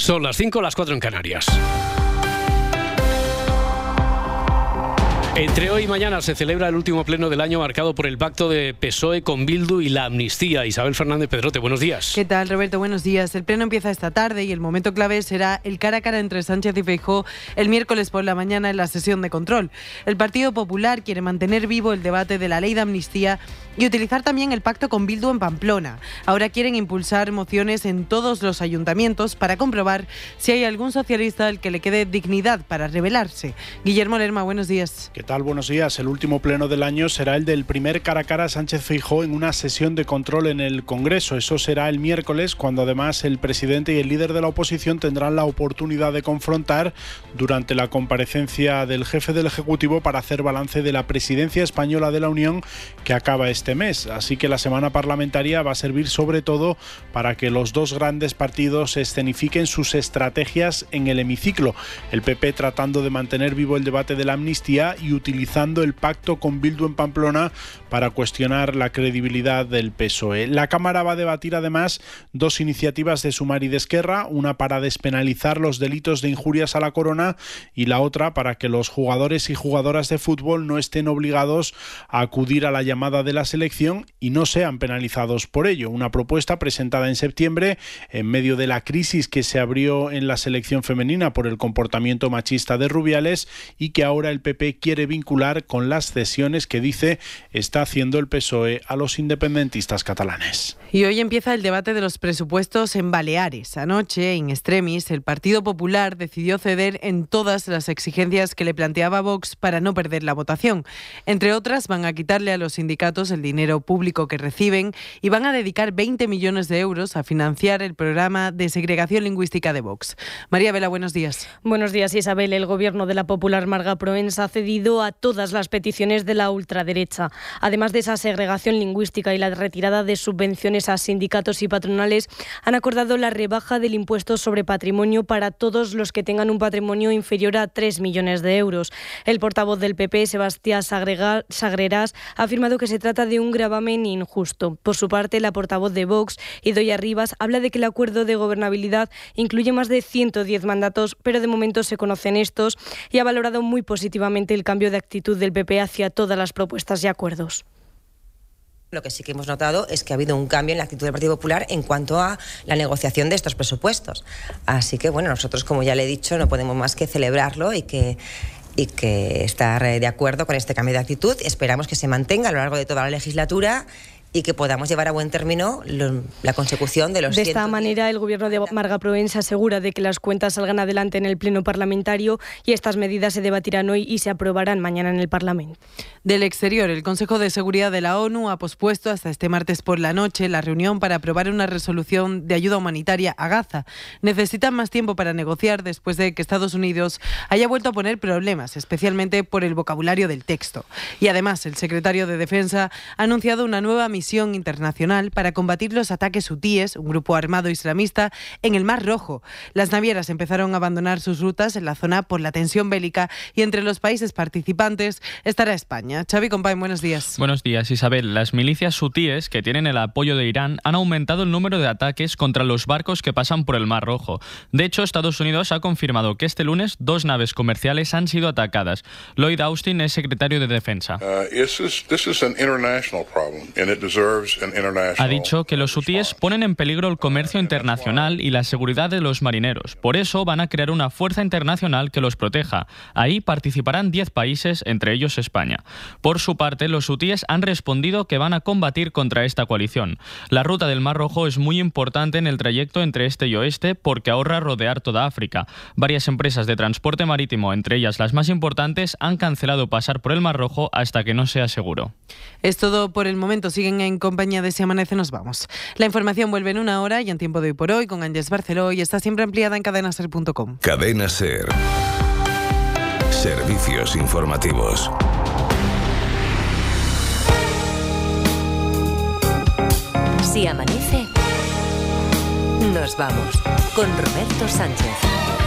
Son las 5, las 4 en Canarias. Entre hoy y mañana se celebra el último pleno del año marcado por el pacto de PSOE con Bildu y la amnistía. Isabel Fernández Pedrote, buenos días. ¿Qué tal, Roberto? Buenos días. El pleno empieza esta tarde y el momento clave será el cara a cara entre Sánchez y Feijó el miércoles por la mañana en la sesión de control. El Partido Popular quiere mantener vivo el debate de la ley de amnistía y utilizar también el pacto con Bildu en Pamplona. Ahora quieren impulsar mociones en todos los ayuntamientos para comprobar si hay algún socialista al que le quede dignidad para rebelarse. Guillermo Lerma, buenos días. ¿Qué tal? Buenos días. El último pleno del año será el del primer cara a cara Sánchez Feijó en una sesión de control en el Congreso. Eso será el miércoles, cuando además el presidente y el líder de la oposición tendrán la oportunidad de confrontar durante la comparecencia del jefe del Ejecutivo para hacer balance de la presidencia española de la Unión que acaba este mes. Así que la semana parlamentaria va a servir sobre todo para que los dos grandes partidos escenifiquen sus estrategias en el hemiciclo. El PP tratando de mantener vivo el debate de la amnistía y utilizando el pacto con Bildu en Pamplona para cuestionar la credibilidad del PSOE. La Cámara va a debatir además dos iniciativas de Sumar y de una para despenalizar los delitos de injurias a la corona y la otra para que los jugadores y jugadoras de fútbol no estén obligados a acudir a la llamada de la selección y no sean penalizados por ello. Una propuesta presentada en septiembre en medio de la crisis que se abrió en la selección femenina por el comportamiento machista de Rubiales y que ahora el PP quiere vincular con las cesiones que dice está haciendo el PSOE a los independentistas catalanes. Y hoy empieza el debate de los presupuestos en Baleares. Anoche, en extremis, el Partido Popular decidió ceder en todas las exigencias que le planteaba Vox para no perder la votación. Entre otras, van a quitarle a los sindicatos el dinero público que reciben y van a dedicar 20 millones de euros a financiar el programa de segregación lingüística de Vox. María Vela, buenos días. Buenos días, Isabel. El gobierno de la Popular Marga Proens ha cedido a todas las peticiones de la ultraderecha. Además de esa segregación lingüística y la retirada de subvenciones a sindicatos y patronales, han acordado la rebaja del impuesto sobre patrimonio para todos los que tengan un patrimonio inferior a 3 millones de euros. El portavoz del PP, Sebastián Sagreras, ha afirmado que se trata de un gravamen injusto. Por su parte, la portavoz de Vox, Idoia Rivas, habla de que el acuerdo de gobernabilidad incluye más de 110 mandatos, pero de momento se conocen estos y ha valorado muy positivamente el cambio de actitud del PP hacia todas las propuestas y acuerdos. Lo que sí que hemos notado es que ha habido un cambio en la actitud del Partido Popular en cuanto a la negociación de estos presupuestos. Así que, bueno, nosotros, como ya le he dicho, no podemos más que celebrarlo y que y que estar de acuerdo con este cambio de actitud. Esperamos que se mantenga a lo largo de toda la legislatura y que podamos llevar a buen término la consecución de los De esta manera, el gobierno de Marga Provenza asegura de que las cuentas salgan adelante en el Pleno Parlamentario y estas medidas se debatirán hoy y se aprobarán mañana en el Parlamento. Del exterior, el Consejo de Seguridad de la ONU ha pospuesto hasta este martes por la noche la reunión para aprobar una resolución de ayuda humanitaria a Gaza. Necesitan más tiempo para negociar después de que Estados Unidos haya vuelto a poner problemas, especialmente por el vocabulario del texto. Y además, el secretario de Defensa ha anunciado una nueva misión misión internacional para combatir los ataques hutíes, un grupo armado islamista, en el Mar Rojo. Las navieras empezaron a abandonar sus rutas en la zona por la tensión bélica y entre los países participantes estará España. Xavi Compay, buenos días. Buenos días, Isabel. Las milicias hutíes, que tienen el apoyo de Irán, han aumentado el número de ataques contra los barcos que pasan por el Mar Rojo. De hecho, Estados Unidos ha confirmado que este lunes dos naves comerciales han sido atacadas. Lloyd Austin es secretario de Defensa. Uh, ha dicho que los hutíes ponen en peligro el comercio internacional y la seguridad de los marineros. Por eso van a crear una fuerza internacional que los proteja. Ahí participarán 10 países, entre ellos España. Por su parte, los hutíes han respondido que van a combatir contra esta coalición. La ruta del Mar Rojo es muy importante en el trayecto entre este y oeste porque ahorra rodear toda África. Varias empresas de transporte marítimo, entre ellas las más importantes, han cancelado pasar por el Mar Rojo hasta que no sea seguro. Es todo por el momento. Siguen en compañía de Si Amanece nos vamos. La información vuelve en una hora y en tiempo de hoy por hoy con Ángeles Barceló y está siempre ampliada en cadenaser.com. Cadena Ser. Servicios informativos. Si amanece, nos vamos con Roberto Sánchez.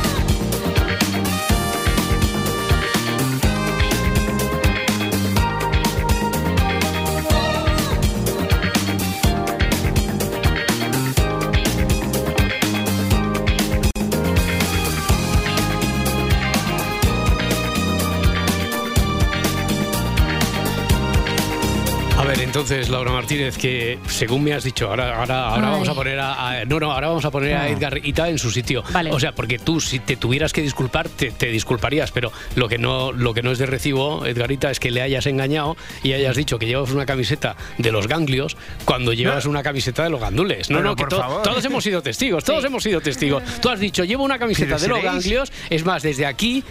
Entonces, Laura Martínez, que según me has dicho, ahora, ahora, ahora vamos a poner a, no, no, ahora vamos a poner a Edgar Ita en su sitio. Vale. O sea, porque tú si te tuvieras que disculpar, te, te, disculparías, pero lo que no, lo que no es de recibo, Edgarita, es que le hayas engañado y hayas dicho que llevas una camiseta de los ganglios cuando llevas una camiseta de los gandules. No, no, que todos hemos sido testigos, todos hemos sido testigos. Tú has dicho, llevo una camiseta de los ganglios, es más, desde aquí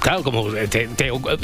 Claro, como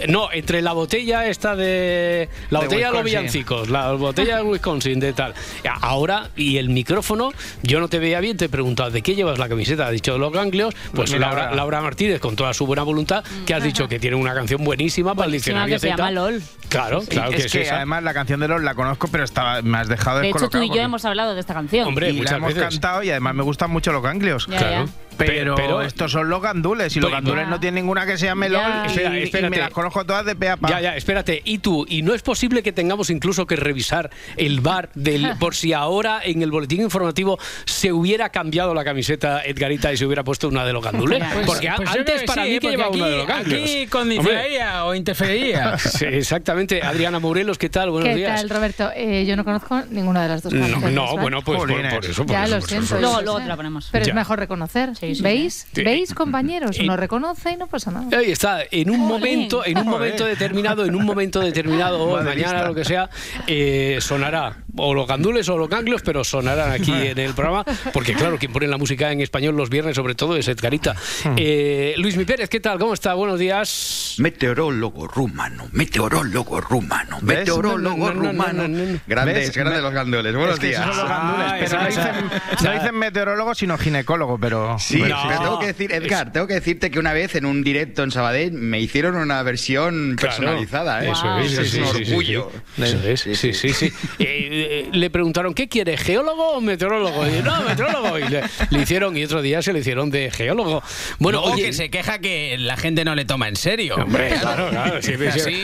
no, entre la botella esta de la botella de los villancicos, la botella de Wisconsin de tal. Ahora y el micrófono, yo no te veía bien, te he preguntado de qué llevas la camiseta, ha dicho de los ganglios, pues Laura, Laura, Martínez con toda su buena voluntad que has dicho que tiene una canción buenísima para el diccionario que se llama LOL. Claro, claro es que, además la canción de LOL la conozco, pero estaba me has dejado De hecho tú y yo hemos hablado de esta canción. Hombre, y la hemos cantado y además me gustan mucho los ganglios. claro. Pero, estos son los gandules y los gandules no tienen ninguna que sea melón y, me las conozco todas de pe a Ya, ya, espérate. ¿Y tú? ¿Y no es posible que tengamos incluso que revisar el bar del por si ahora en el boletín informativo se hubiera cambiado la camiseta Edgarita y se hubiera puesto una de los gandules? Pues, porque pues antes para mí que llevaba una de los gandules. Aquí condicionaría o interfería. sí, exactamente. Adriana Morelos, ¿qué tal? Buenos días. ¿Qué tal, Roberto? Eh, yo no conozco ninguna de las dos canciones. No, bueno, pues por, eso. Por ya eso, lo siento. Luego, luego te la ponemos. Pero es mejor reconocer. ¿Veis? ¿Veis, compañeros? Uno reconoce y no pasa nada. Ahí está. En un momento, en un momento determinado, en un momento determinado, o mañana, lo que sea, eh, sonará o los gandules o los ganglios, pero sonarán aquí en el programa, porque claro, quien pone la música en español los viernes sobre todo es Edgarita. Hmm. Eh, Luis Mi Pérez, ¿qué tal? ¿Cómo está? Buenos días. Meteorólogo rumano, meteorólogo rumano, meteorólogo rumano. Grandes, grandes los gandules. Buenos días. Son los gandules, ah, pero no dicen, no dicen, meteorólogo, sino ginecólogo, pero... Sí, pero tengo que decir, Edgar, tengo que decirte que una vez en un directo en Sabadell me hicieron una versión personalizada. ¿eh? Eso es, es un orgullo. Eso es, sí, sí, sí. Eh, le preguntaron, ¿qué quiere, geólogo o meteorólogo? Y no, meteorólogo. Y le, hicieron, y otro día se le hicieron de geólogo. Bueno, oye, que se queja que la gente no le toma en serio. Hombre, claro, claro.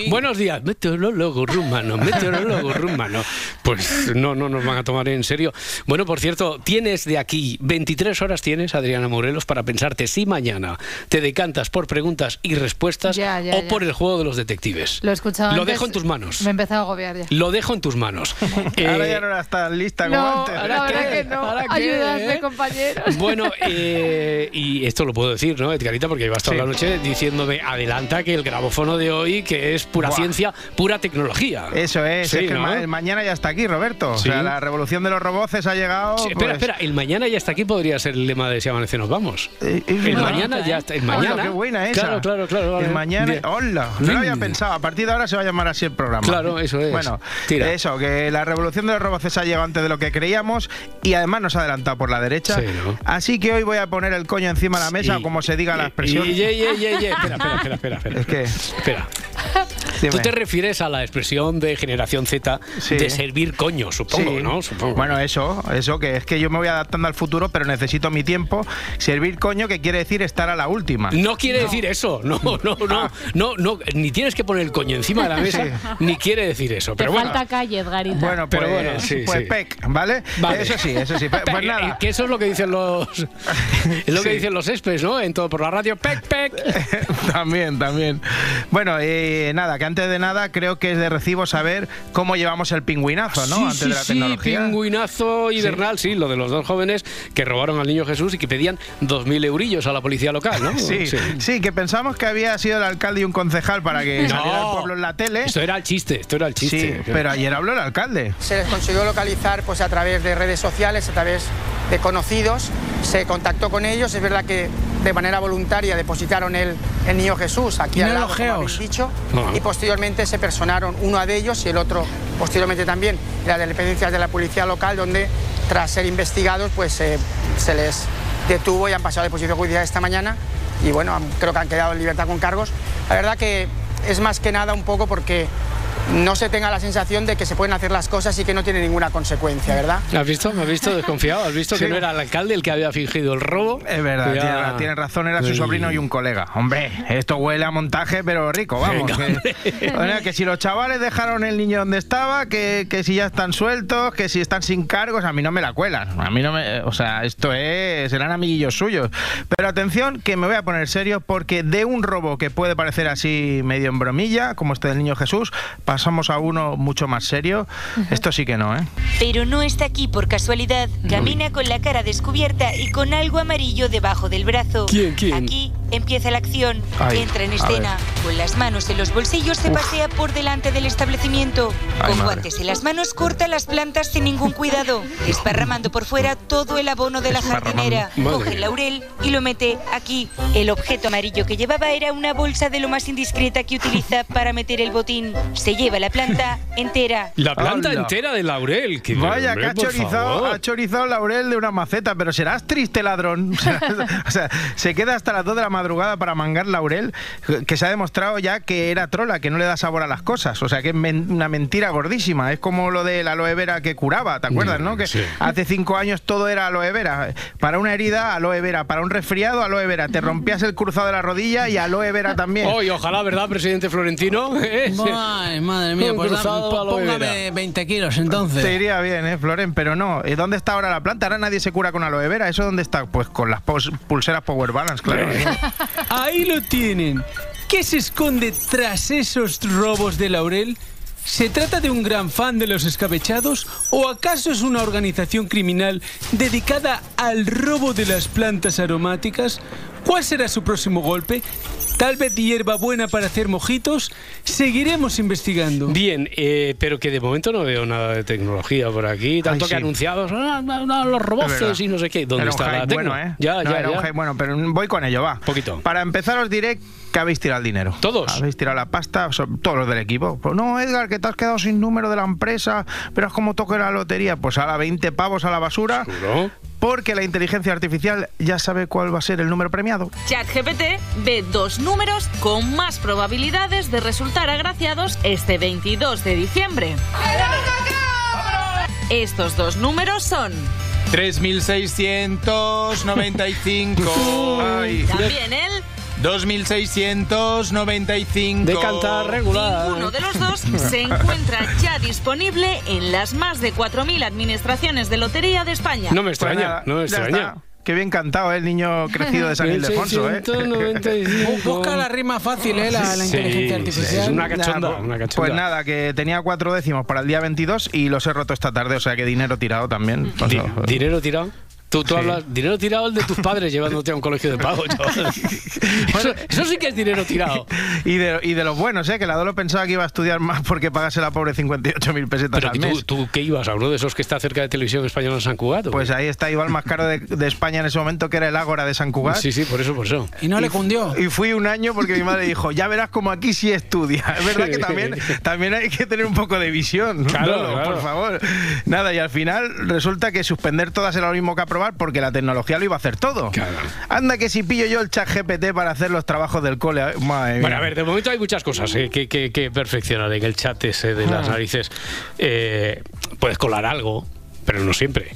Buenos días, meteorólogo rumano, meteorólogo rumano. Pues no, no nos van a tomar en serio. Bueno, por cierto, tienes de aquí 23 horas tienes, Adriana Morelos, para pensarte si mañana te decantas por preguntas y respuestas o por el juego de los detectives. Lo he escuchado Lo dejo en tus manos. Me he empezado a agobiar ya. Lo dejo en tus manos. ahora ya no está lista como no, antes. Ahora, ahora que no. Ayúdame, compañeros. Bueno, eh, y esto lo puedo decir, ¿no, Edgarita? Porque llevas toda la noche diciéndome, adelanta que el grabófono de hoy, que es pura ciencia, pura tecnología. Eso es, es que el, mañana ya está aquí, Roberto. O sea, la revolución de los robots ha llegado. espera, pues espera, el mañana ya está aquí podría ser el lema de Si amanece nos vamos. Eh, el mañana ya está. El mañana. qué buena esa. Claro, claro, claro. El mañana. Hola, no lo había pensado. A partir de ahora se va a llamar así el programa. Claro, eso es. Bueno, Tira. eso, que la revolución de los robots ha llegado antes de lo que creíamos y además nos ha adelantado por la derecha. Así que hoy voy a poner el coño encima de la mesa, o como se diga la expresión. Y, espera, espera, espera, espera, Es que. Espera. Tú te refieres a la expresión de generación Z de servir coño, supongo, ¿no? Supongo. Bueno, eso, eso que es que yo me voy adaptando al futuro, pero necesito mi tiempo. Servir coño, que quiere decir estar a la última. No quiere decir eso, no, no, no, ah. no, no, ni tienes que poner el coño encima de la mesa, ni quiere decir eso. Pero te bueno. falta calle, Edgarita. Bueno, pero pues, bueno, sí, pues pec, ¿vale? Eso sí, eso sí. Pues, pues nada. Que eso es lo que dicen los, es lo que dicen los espes, ¿no? En todo por la radio, pec, pec. también, también. Bueno, eh, nada, que antes de nada creo que es de recibo saber cómo llevamos el pingüinazo, ¿no? Sí, antes sí, de la tecnología. Sí, pingüinazo hibernal, sí. lo de los dos jóvenes que robaron al niño Jesús y que pedían 2.000 eurillos a la policía local, ¿no? Sí, sí, que pensamos que había sido el alcalde y un concejal para que saliera el pueblo en la tele. Esto era el chiste, esto era el chiste. Sí, pero ayer habló el alcalde. Se les consiguió localizar pues a través de redes sociales, a través de conocidos, se contactó con ellos, es verdad que de manera voluntaria depositaron el, el niño Jesús aquí al lado, como habéis dicho, y posteriormente se personaron uno de ellos y el otro posteriormente también, las dependencias de la policía local, donde tras ser investigados pues eh, se les detuvo y han pasado a deposición judicial esta mañana. Y bueno, creo que han quedado en libertad con cargos. La verdad que es más que nada un poco porque no se tenga la sensación de que se pueden hacer las cosas y que no tiene ninguna consecuencia, ¿verdad? ¿Has visto? ¿Me has visto desconfiado? ¿Has visto que no era el alcalde el que había fingido el robo? Es verdad, tiene, razón, era su sobrino y un colega. Hombre, esto huele a montaje, pero rico, vamos. que, si los chavales dejaron el niño donde estaba, que, que, si ya están sueltos, que si están sin cargos, a mí no me la cuelan. A mí no me. O sea, esto es. serán amiguillos suyos. Pero atención, que me voy a poner serio, porque de un robo que puede parecer así medio en bromilla, como este del niño Jesús, pasamos a uno mucho más serio. Esto sí que no, ¿eh? Pero no está aquí por casualidad. Camina con la cara descubierta y con algo amarillo debajo del brazo. ¿Quién, quién? Aquí empieza la acción. Ay, Entra en escena. Con las manos en los bolsillos se Uf. pasea por delante del establecimiento. Ay, con madre. guantes en las manos corta las plantas sin ningún cuidado. Desparramando por fuera todo el abono de la jardinera. Madre Coge el laurel y lo mete aquí. El objeto amarillo que llevaba era una bolsa de lo más indiscreta que utiliza para meter el botín. Se lleva la planta entera. La planta Hala. entera de laurel. que- Vaya, hombre, que ha chorizado, ha chorizado laurel de una maceta, pero serás triste ladrón. o sea, se queda hasta las 2 de la madrugada para mangar laurel, que se ha demostrado ya que era trola, que no le da sabor a las cosas. O sea, que es men- una mentira gordísima. Es como lo del aloe vera que curaba, ¿te acuerdas, no? Que sí. hace cinco años todo era aloe vera. Para una herida, aloe vera. Para un resfriado, aloe vera. Te rompías el cruzado de la rodilla y aloe vera también. Hoy, ojalá, ¿verdad, presidente Florentino? ¿Eh? Ay, madre mía, pues cruzado póngame Vera. 20 kilos entonces. Te iría bien, ¿eh, Floren? Pero no. ¿Y ¿Dónde está ahora la planta? Ahora nadie se cura con aloe vera. ¿Eso dónde está? Pues con las pos- pulseras Power Balance, claro. Ahí lo tienen. ¿Qué se esconde tras esos robos de Laurel? ¿Se trata de un gran fan de los escabechados o acaso es una organización criminal dedicada al robo de las plantas aromáticas? ¿Cuál será su próximo golpe? ¿Tal vez hierba buena para hacer mojitos? Seguiremos investigando. Bien, eh, pero que de momento no veo nada de tecnología por aquí. Tanto Ay, que sí. anunciados, ah, no, no, los Es roboces verdad. y no sé qué. ¿Dónde un está la tecno? bueno, ¿eh? Ya, No, ya, era ya. bueno, pero voy con ello, va. Poquito. Para empezar os diré que habéis tirado el dinero. ¿Todos? Habéis tirado la pasta, todos los del equipo. Pues no, Edgar, que te has quedado sin número de la empresa, pero es como toque la lotería. Pues a la 20 pavos a la basura. ¿Seguro? Porque la inteligencia artificial ya sabe cuál va a ser el número premiado. ChatGPT ve dos números con más probabilidades de resultar agraciados este 22 de diciembre. Estos dos números son 3695. Ay. también el 2695. De cantar regular. Ninguno de los dos se encuentra ya disponible en las más de 4.000 administraciones de lotería de España. No me Pues extraña, nada, no me extraña. Qué bien cantado, ¿eh? el niño crecido de San Ildefonso, ¿eh? 695. Busca la rima fácil, ¿eh? La, la Sí, inteligencia artificial. es una cachonda, Nada, una cachonda. Pues nada, que tenía cuatro décimos para el día 22 y los he roto esta tarde, o sea que dinero tirado también. Pues Di- ¿Dinero tirado? Tú, tú Sí. hablas, dinero tirado el de tus padres llevándote a un colegio de pago, chaval. Eso, eso sí que es dinero tirado. Y de, y de los buenos, ¿eh? Que la Dolo pensaba que iba a estudiar más porque pagase la pobre 58.000 pesetas Pero al mes. tú, tú, ¿qué ibas? ¿A uno de esos que está cerca de Televisión Española en San Cugat? Pues ahí está, iba el más caro de, de España en ese momento, que era el Ágora de San Cugat. Sí, sí, por eso, por eso. Y no le cundió. Y fui un año porque mi madre dijo, ya verás como aquí sí estudia. Es verdad que también, también hay que tener un poco de visión. Claro, claro. por favor. Nada, y al final resulta que suspender todas era lo mismo que aprobar porque la tecnología lo iba a hacer todo. Claro. Anda que si pillo yo el chat GPT para hacer los trabajos del cole. Madre Bueno, mía. a ver, de momento hay muchas cosas eh, que, que- que perfeccionar en el chat ese de las Ah. narices. Eh, puedes colar algo, pero no siempre.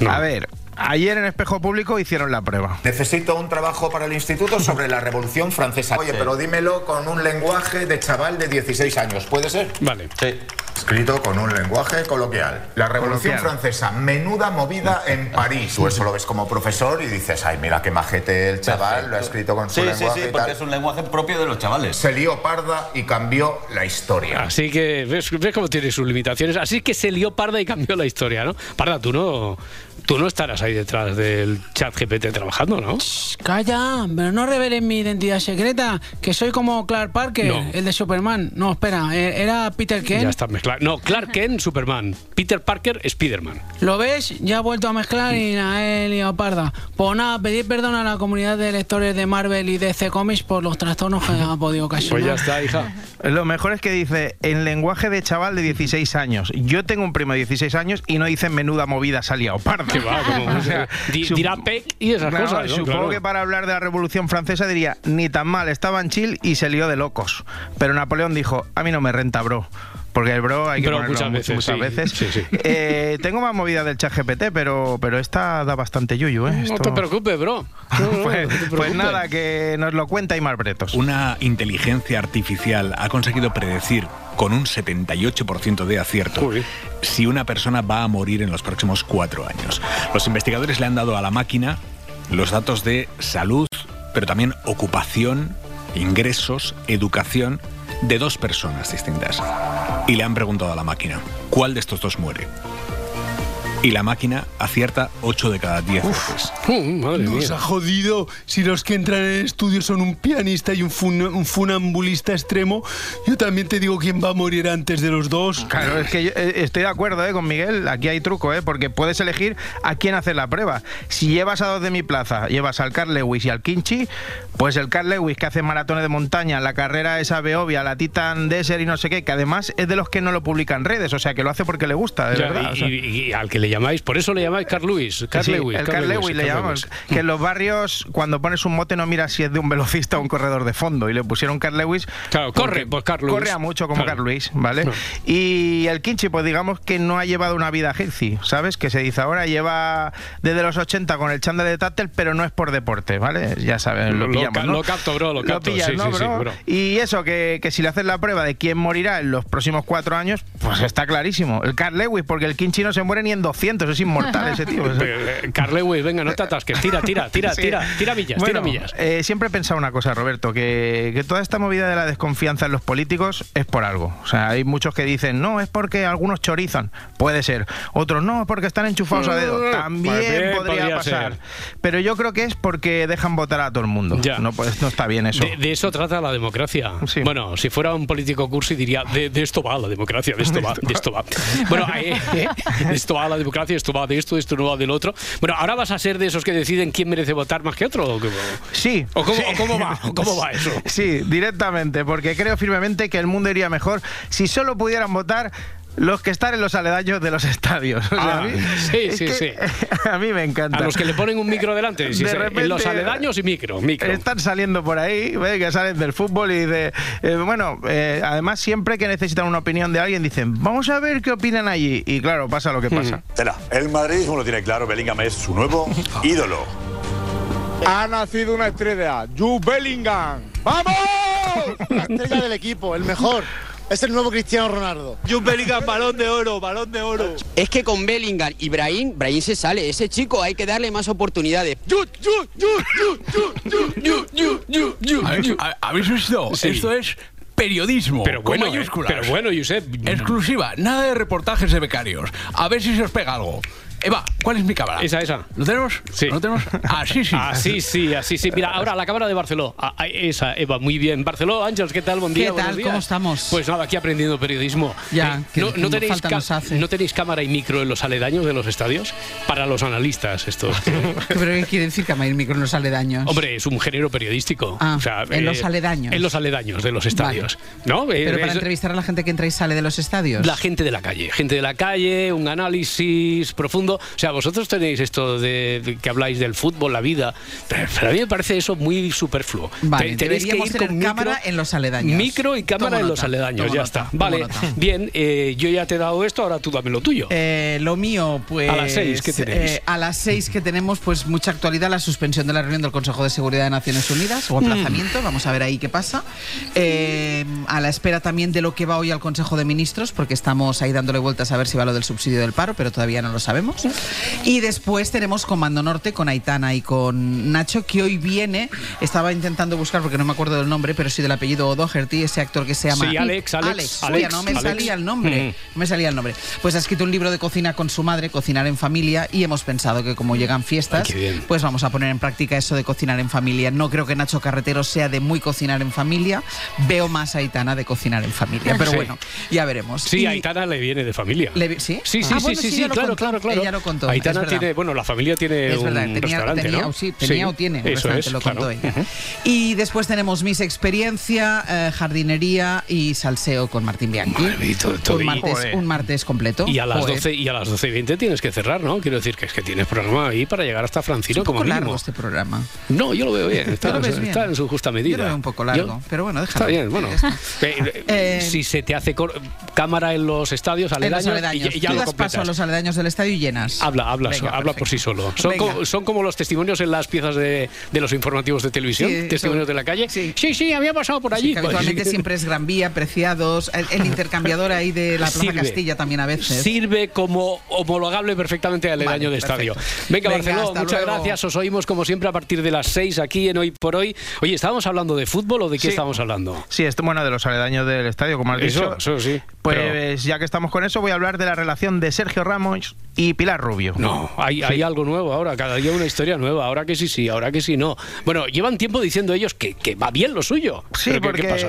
No. A ver, ayer en Espejo Público hicieron la prueba. Necesito un trabajo para el instituto sobre la Revolución Francesa. Oye, pero dímelo con un lenguaje de chaval de 16 años, ¿puede ser? Vale. Sí. Escrito con un lenguaje coloquial. La Revolución Coloquial. Francesa, menuda movida en París. Tú eso lo ves como profesor y dices, ay, mira qué majete el chaval, lo ha escrito con su Sí, sí, lenguaje sí, y porque tal. es un lenguaje propio de los chavales. Se lió parda y cambió la historia. Así que ves, ves cómo tiene sus limitaciones. Así que se lió Parda y cambió la historia, ¿no? Parda, tú no, tú no estarás ahí detrás del chat GPT trabajando, ¿no? Calla, pero no revelen mi identidad secreta, que soy como Clark Parker, No. el de Superman. No, espera, eh, era Peter Kent. Ya está mezclado. No, Clark Kent, Superman. Peter Parker, Spiderman. ¿Lo ves? Ya ha vuelto a mezclar y a él y a Parda. Pues nada, pedir perdón a la comunidad de lectores de Marvel y DC Comics por los trastornos que ha podido ocasionar. Pues ya está, hija. Lo mejor es que dice en lenguaje de chaval de 16 años. Yo tengo un primo de 16 años y no dice menuda movida salía o parda. Que va, como O sea, di- sup- dirá Peck y esas cosas. ¿no? Supongo Claro. que para hablar de la Revolución Francesa diría ni tan mal, estaba en chill y se lió de locos. Pero Napoleón dijo, a mí no me renta, bro. Porque el bro hay que Bro, ponerlo muchas mu- veces, muchas sí. veces. Sí, sí. Eh, tengo más movida del chat GPT, pero, pero esta da bastante yuyu, ¿eh? No Esto- te preocupes, bro. No, no, pues, no te pues preocupes. nada, que nos lo cuenta Imar Bretos. Una inteligencia artificial ha conseguido predecir con un 78% de acierto si una persona va a morir en los próximos cuatro años. Los investigadores le han dado a la máquina los datos de salud, pero también ocupación, ingresos, educación de dos personas distintas. Y le han preguntado a la máquina, ¿cuál de estos dos muere? Y la máquina acierta 8 de cada 10 veces. madre Nos ha jodido. Si los que entran en el estudio son un pianista y un, un, funambulista extremo, yo también te digo quién va a morir antes de los dos. Claro, es que eh, estoy de acuerdo eh, con Miguel. Aquí hay truco, eh, porque puedes elegir a quién hacer la prueba. Si llevas a dos de mi plaza, llevas al Carl Lewis y al Kinchi, pues el Carl Lewis que hace maratones de montaña, la carrera esa Beovia, la Titan Desert y no sé qué, que además es de los que no lo publican en redes, o sea que lo hace porque le gusta, de verdad. Y, al que le llamáis, por eso le llamáis Carl Lewis. Carl Lewis, el Carl, Lewis, le llamamos. Que en los barrios, cuando pones un mote, no miras si es de un velocista o un corredor de fondo. Y le pusieron Carl Lewis. Claro, corre, pues Carl Lewis. Corre a mucho como Carl Lewis, ¿vale? Y el Kinchi, pues digamos que no ha llevado una vida healthy, ¿sabes? Que se dice ahora, lleva desde los 80 con el chándal de Tattel, pero no es por deporte, ¿vale? Ya saben, lo, pillamos, ¿no? Lo capto, bro, lo capto. Lo pillas, ¿no, bro? Y eso, que, que si le haces la prueba de quién morirá en los próximos cuatro años, pues está clarísimo. El Carl Lewis, porque el Kinchi no se muere ni en 200, es inmortal ese tío. Eh, Carl Lewis, venga, no te atasques, tira, tira, tira, tira, tira millas, tira millas. Eh, siempre he pensado una cosa, Roberto, que, que, toda esta movida de la desconfianza en los políticos es por algo. O sea, hay muchos que dicen, no, es porque algunos chorizan. Puede ser. Otros, no, es porque están enchufados a dedo. Mm, También pues podría, pasar. Pero yo creo que es porque dejan votar a todo el mundo. Ya. No, pues, no está bien eso. De, eso trata la democracia. Bueno, si fuera un político cursi diría, de, esto va la democracia, de esto va, de esto va. bueno, eh, de esto va la democracia, esto va de esto, esto no va del otro. Bueno, ahora vas a ser de esos que deciden quién merece votar más que otro. ¿o Sí. ¿O cómo, va? ¿Cómo va eso? Sí, directamente, porque creo firmemente que el mundo iría mejor si solo pudieran votar los que están en los aledaños de los estadios. Ah, sí, sí, sí. A mí me encanta. A los que le ponen un micro delante. en los aledaños y micro, micro. Están saliendo por ahí, que salen del fútbol y de... Eh, bueno, eh, además siempre que necesitan una opinión de alguien dicen, vamos a ver qué opinan allí. Y claro, pasa lo que hmm. pasa. el madridismo lo tiene claro, Bellingham es su nuevo ídolo. Ha nacido una estrella, Jude Bellingham. ¡Vamos! La estrella del equipo, el mejor. Es el nuevo Cristiano Ronaldo. Jude Bellingham, balón de oro, balón de oro. Es que con Bellingham y Brahim, Brahim se sale. Ese chico hay que darle más oportunidades. ¿Habéis visto? Esto es periodismo. Pero bueno, mayúsculas. pero bueno, Josep. Exclusiva, nada de reportajes de becarios. A ver si se os pega algo. Eva, ¿cuál es mi cámara? Esa, esa. ¿Lo tenemos? Sí. ¿Lo tenemos? Así sí. Así sí, así sí. Mira, ahora la cámara de Barceló. Ah, esa, Eva, muy bien. Barceló, Ángeles, ¿qué tal? Buen día. ¿Qué tal? ¿Cómo estamos? Pues nada, aquí aprendiendo periodismo. Ya, eh, no, tenéis ¿No tenéis cámara y micro en los aledaños de los estadios? Para los analistas, estos. ¿Pero qué quiere decir cámara y micro en los aledaños? Hombre, es un género periodístico. Ah, en los eh, aledaños. En los aledaños de los estadios. ¿No? Pero para entrevistar a la gente que entra y sale de los estadios. La gente de la calle. Gente de la calle, un análisis profundo. O sea, vosotros tenéis esto de, que habláis del fútbol, la vida, pero, a mí me parece eso muy superfluo. Vale, tenéis que ir con cámara en los aledaños. Micro y cámara en los aledaños, ya está. Vale, bien, eh, yo ya te he dado esto, ahora tú dame lo tuyo. Eh, lo mío, pues... A las seis, ¿qué tenéis? Eh, a las seis que tenemos, pues mucha actualidad, la suspensión de la reunión del Consejo de Seguridad de Naciones Unidas, o aplazamiento, mm. vamos a ver ahí qué pasa. a la espera también de lo que va hoy al Consejo de Ministros, porque estamos ahí dándole vueltas a ver si va lo del subsidio del paro, pero todavía no lo sabemos. Y después tenemos Comando Norte con Aitana y con Nacho, que hoy viene. Estaba intentando buscar porque no me acuerdo del nombre, pero sí del apellido O'Doherty, ese actor que se llama. Sí, Alex, Alex. Alex, no me salía el nombre. Mm. No me salía el nombre. Pues ha escrito un libro de cocina con su madre, Cocinar en Familia, y hemos pensado que como llegan fiestas, pues vamos a poner en práctica eso de cocinar en familia. No creo que Nacho Carretero sea de muy cocinar en familia. Veo más a Aitana de cocinar en familia. Pero bueno, ya veremos. Sí, a Aitana le viene de familia. ¿Sí? Sí, sí, ah, sí, sí, claro, claro, claro. Ella lo contó. Aitana tiene, bueno, la familia tiene un restaurante, tenía, ¿no? sí, tenía o tiene un restaurante, lo contó ella. Y después tenemos Miss Experiencia, eh, Jardinería y Salseo con Martín Bianchi. un, martes, un, martes, completo. Y a las 12 y a las 12 y 20 tienes que cerrar, ¿no? Quiero decir que es que tienes programa ahí para llegar hasta Francino es un poco largo este programa. No, yo lo veo bien. Está, está en su justa medida. Yo lo veo un poco largo, pero bueno, déjalo. Está bien, bueno. Eh, si se te hace cámara en los estadios aledaños, Y, ya lo paso a los aledaños del estadio y Habla, habla, Venga, habla por sí solo. Son, son como los testimonios en las piezas de, de los informativos de televisión, Sí, testimonios de la calle. Sí, sí, había pasado por allí. Sí, que habitualmente siempre es Gran Vía, Preciados, el, el intercambiador ahí de la Plaza Sirve. Castilla también a veces. Sirve como homologable perfectamente al Vale, año de perfecto. estadio. Venga, Venga, Barceló, hasta muchas luego. gracias. Os oímos como siempre a partir de las 6 aquí en Hoy por Hoy. Oye, ¿estábamos hablando de fútbol o de qué Sí. estábamos hablando? Sí, esto, bueno, de los aledaños del estadio, como has Eso, dicho. eso sí. Pues Pero- ya que estamos con eso, voy a hablar de la relación de Sergio Ramos y Pilar Rubio. No, hay, hay algo nuevo ahora, cada día una historia nueva, ahora que sí, sí, ahora que sí, no. Bueno, llevan tiempo diciendo ellos que, que va bien lo suyo. Sí, Pero ¿qué- porque ¿qué pasa?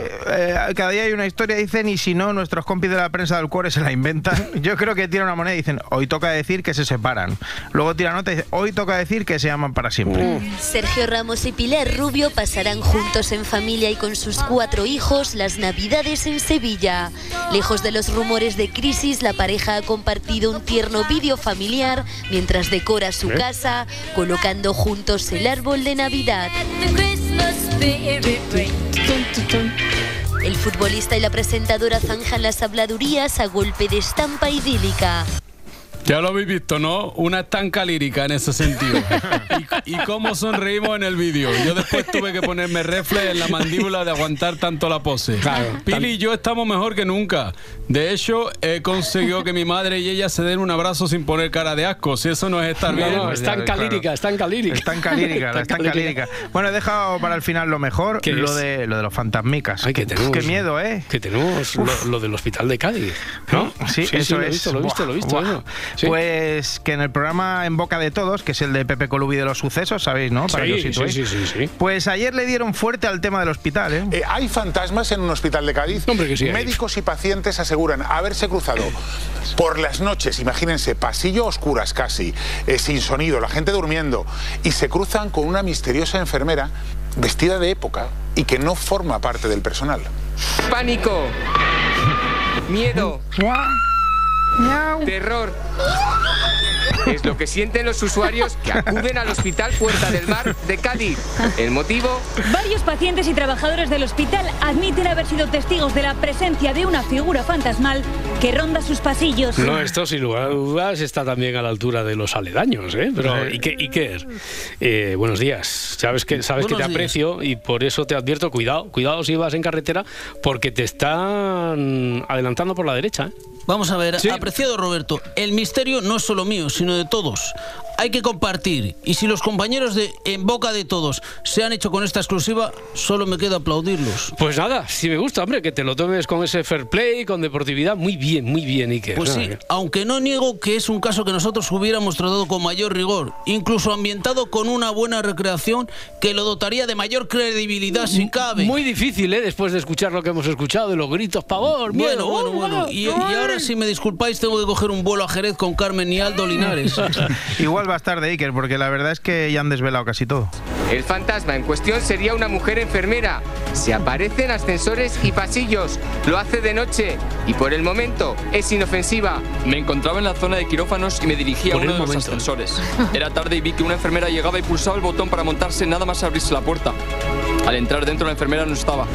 eh, cada día hay una historia, dicen, y si no, nuestros compis de la prensa del cuore se la inventan. Yo creo que tiran una moneda y dicen, hoy toca decir que se separan. Luego tiran otra y dicen, hoy toca decir que se aman para siempre. Sergio Ramos y Pilar Rubio pasarán juntos en familia y con sus cuatro hijos las Navidades en Sevilla. Lejos de los rumores de crisis, la pareja ha compartido un tierno vídeo familiar mientras decora su ¿Eh? casa, colocando juntos el árbol de Navidad. El futbolista y la presentadora zanjan las habladurías a golpe de estampa idílica. Ya lo habéis visto, ¿no? Una estanca lírica en ese sentido. Y, y cómo sonreímos en el vídeo. Yo después tuve que ponerme reflex en la mandíbula de aguantar tanto la pose. Pili y yo estamos mejor que nunca. De hecho, he conseguido que mi madre y ella se den un abrazo sin poner cara de asco. Si eso no es estar No, bien. no, estanca lírica, estanca lírica. Estanca lírica, la estanca lírica. Bueno, he dejado para el final lo mejor, ¿Qué lo es? de, lo de los fantasmicas. Ay, que tenemos. Qué miedo, ¿eh? Que tenemos lo, lo del hospital de Cádiz. ¿no? Sí, eso lo he es. visto, lo he visto, lo he visto. Sí. Pues que en el programa En Boca de Todos, que es el de Pepe Colubi de los sucesos, ¿sabéis, no? Para Sí, que os sí, sí, sí, sí. Pues ayer le dieron fuerte al tema del hospital, ¿eh? Eh, ¿Hay fantasmas en un hospital de Cádiz? que sí hay. Médicos y pacientes aseguran haberse cruzado por las noches, imagínense, pasillo a oscuras casi, eh, sin sonido, la gente durmiendo, y se cruzan con una misteriosa enfermera vestida de época y que no forma parte del personal. Pánico. Miedo. Terror. Es lo que sienten los usuarios que acuden al Hospital Puerta del Mar de Cádiz. El motivo, Varios pacientes y trabajadores del hospital admiten haber sido testigos de la presencia de una figura fantasmal que ronda sus pasillos. No, esto sin lugar a dudas está también a la altura de los aledaños, ¿eh? Pero, ¿y qué, y qué es? Eh, buenos días. Sabes que sabes que te días. aprecio y por eso te advierto, cuidado, cuidado si vas en carretera, porque te están adelantando por la derecha. ¿eh? Vamos a ver, apreciado Roberto, el misterio no es solo mío, sino de todos. Hay que compartir. Y si los compañeros de En Boca de Todos se han hecho con esta exclusiva, solo me queda aplaudirlos. Pues nada, si me gusta, hombre, que te lo tomes con ese fair play, con deportividad, muy bien, muy bien, Iker. Pues sí, que- aunque no niego que es un caso que nosotros hubiéramos tratado con mayor rigor, incluso ambientado con una buena recreación que lo dotaría de mayor credibilidad si cabe. Muy difícil, ¿eh? Después de escuchar lo que hemos escuchado, de los gritos, pavor, Bueno, miedo, bueno, bueno. uh, Y, y uh, ahora, si me disculpáis, tengo que coger un vuelo a Jerez con Carmen y Aldo Linares. Igual va a estar de Iker, porque la verdad es que ya han desvelado casi todo. el fantasma en cuestión sería una mujer enfermera. Se aparece en ascensores y pasillos. Lo hace de noche y por el momento es inofensiva. Me encontraba en la zona de quirófanos y me dirigía Por a uno de los ascensores. Era tarde y vi que una enfermera llegaba y pulsaba el botón para montarse nada más abrirse la puerta. Al entrar dentro la enfermera no estaba.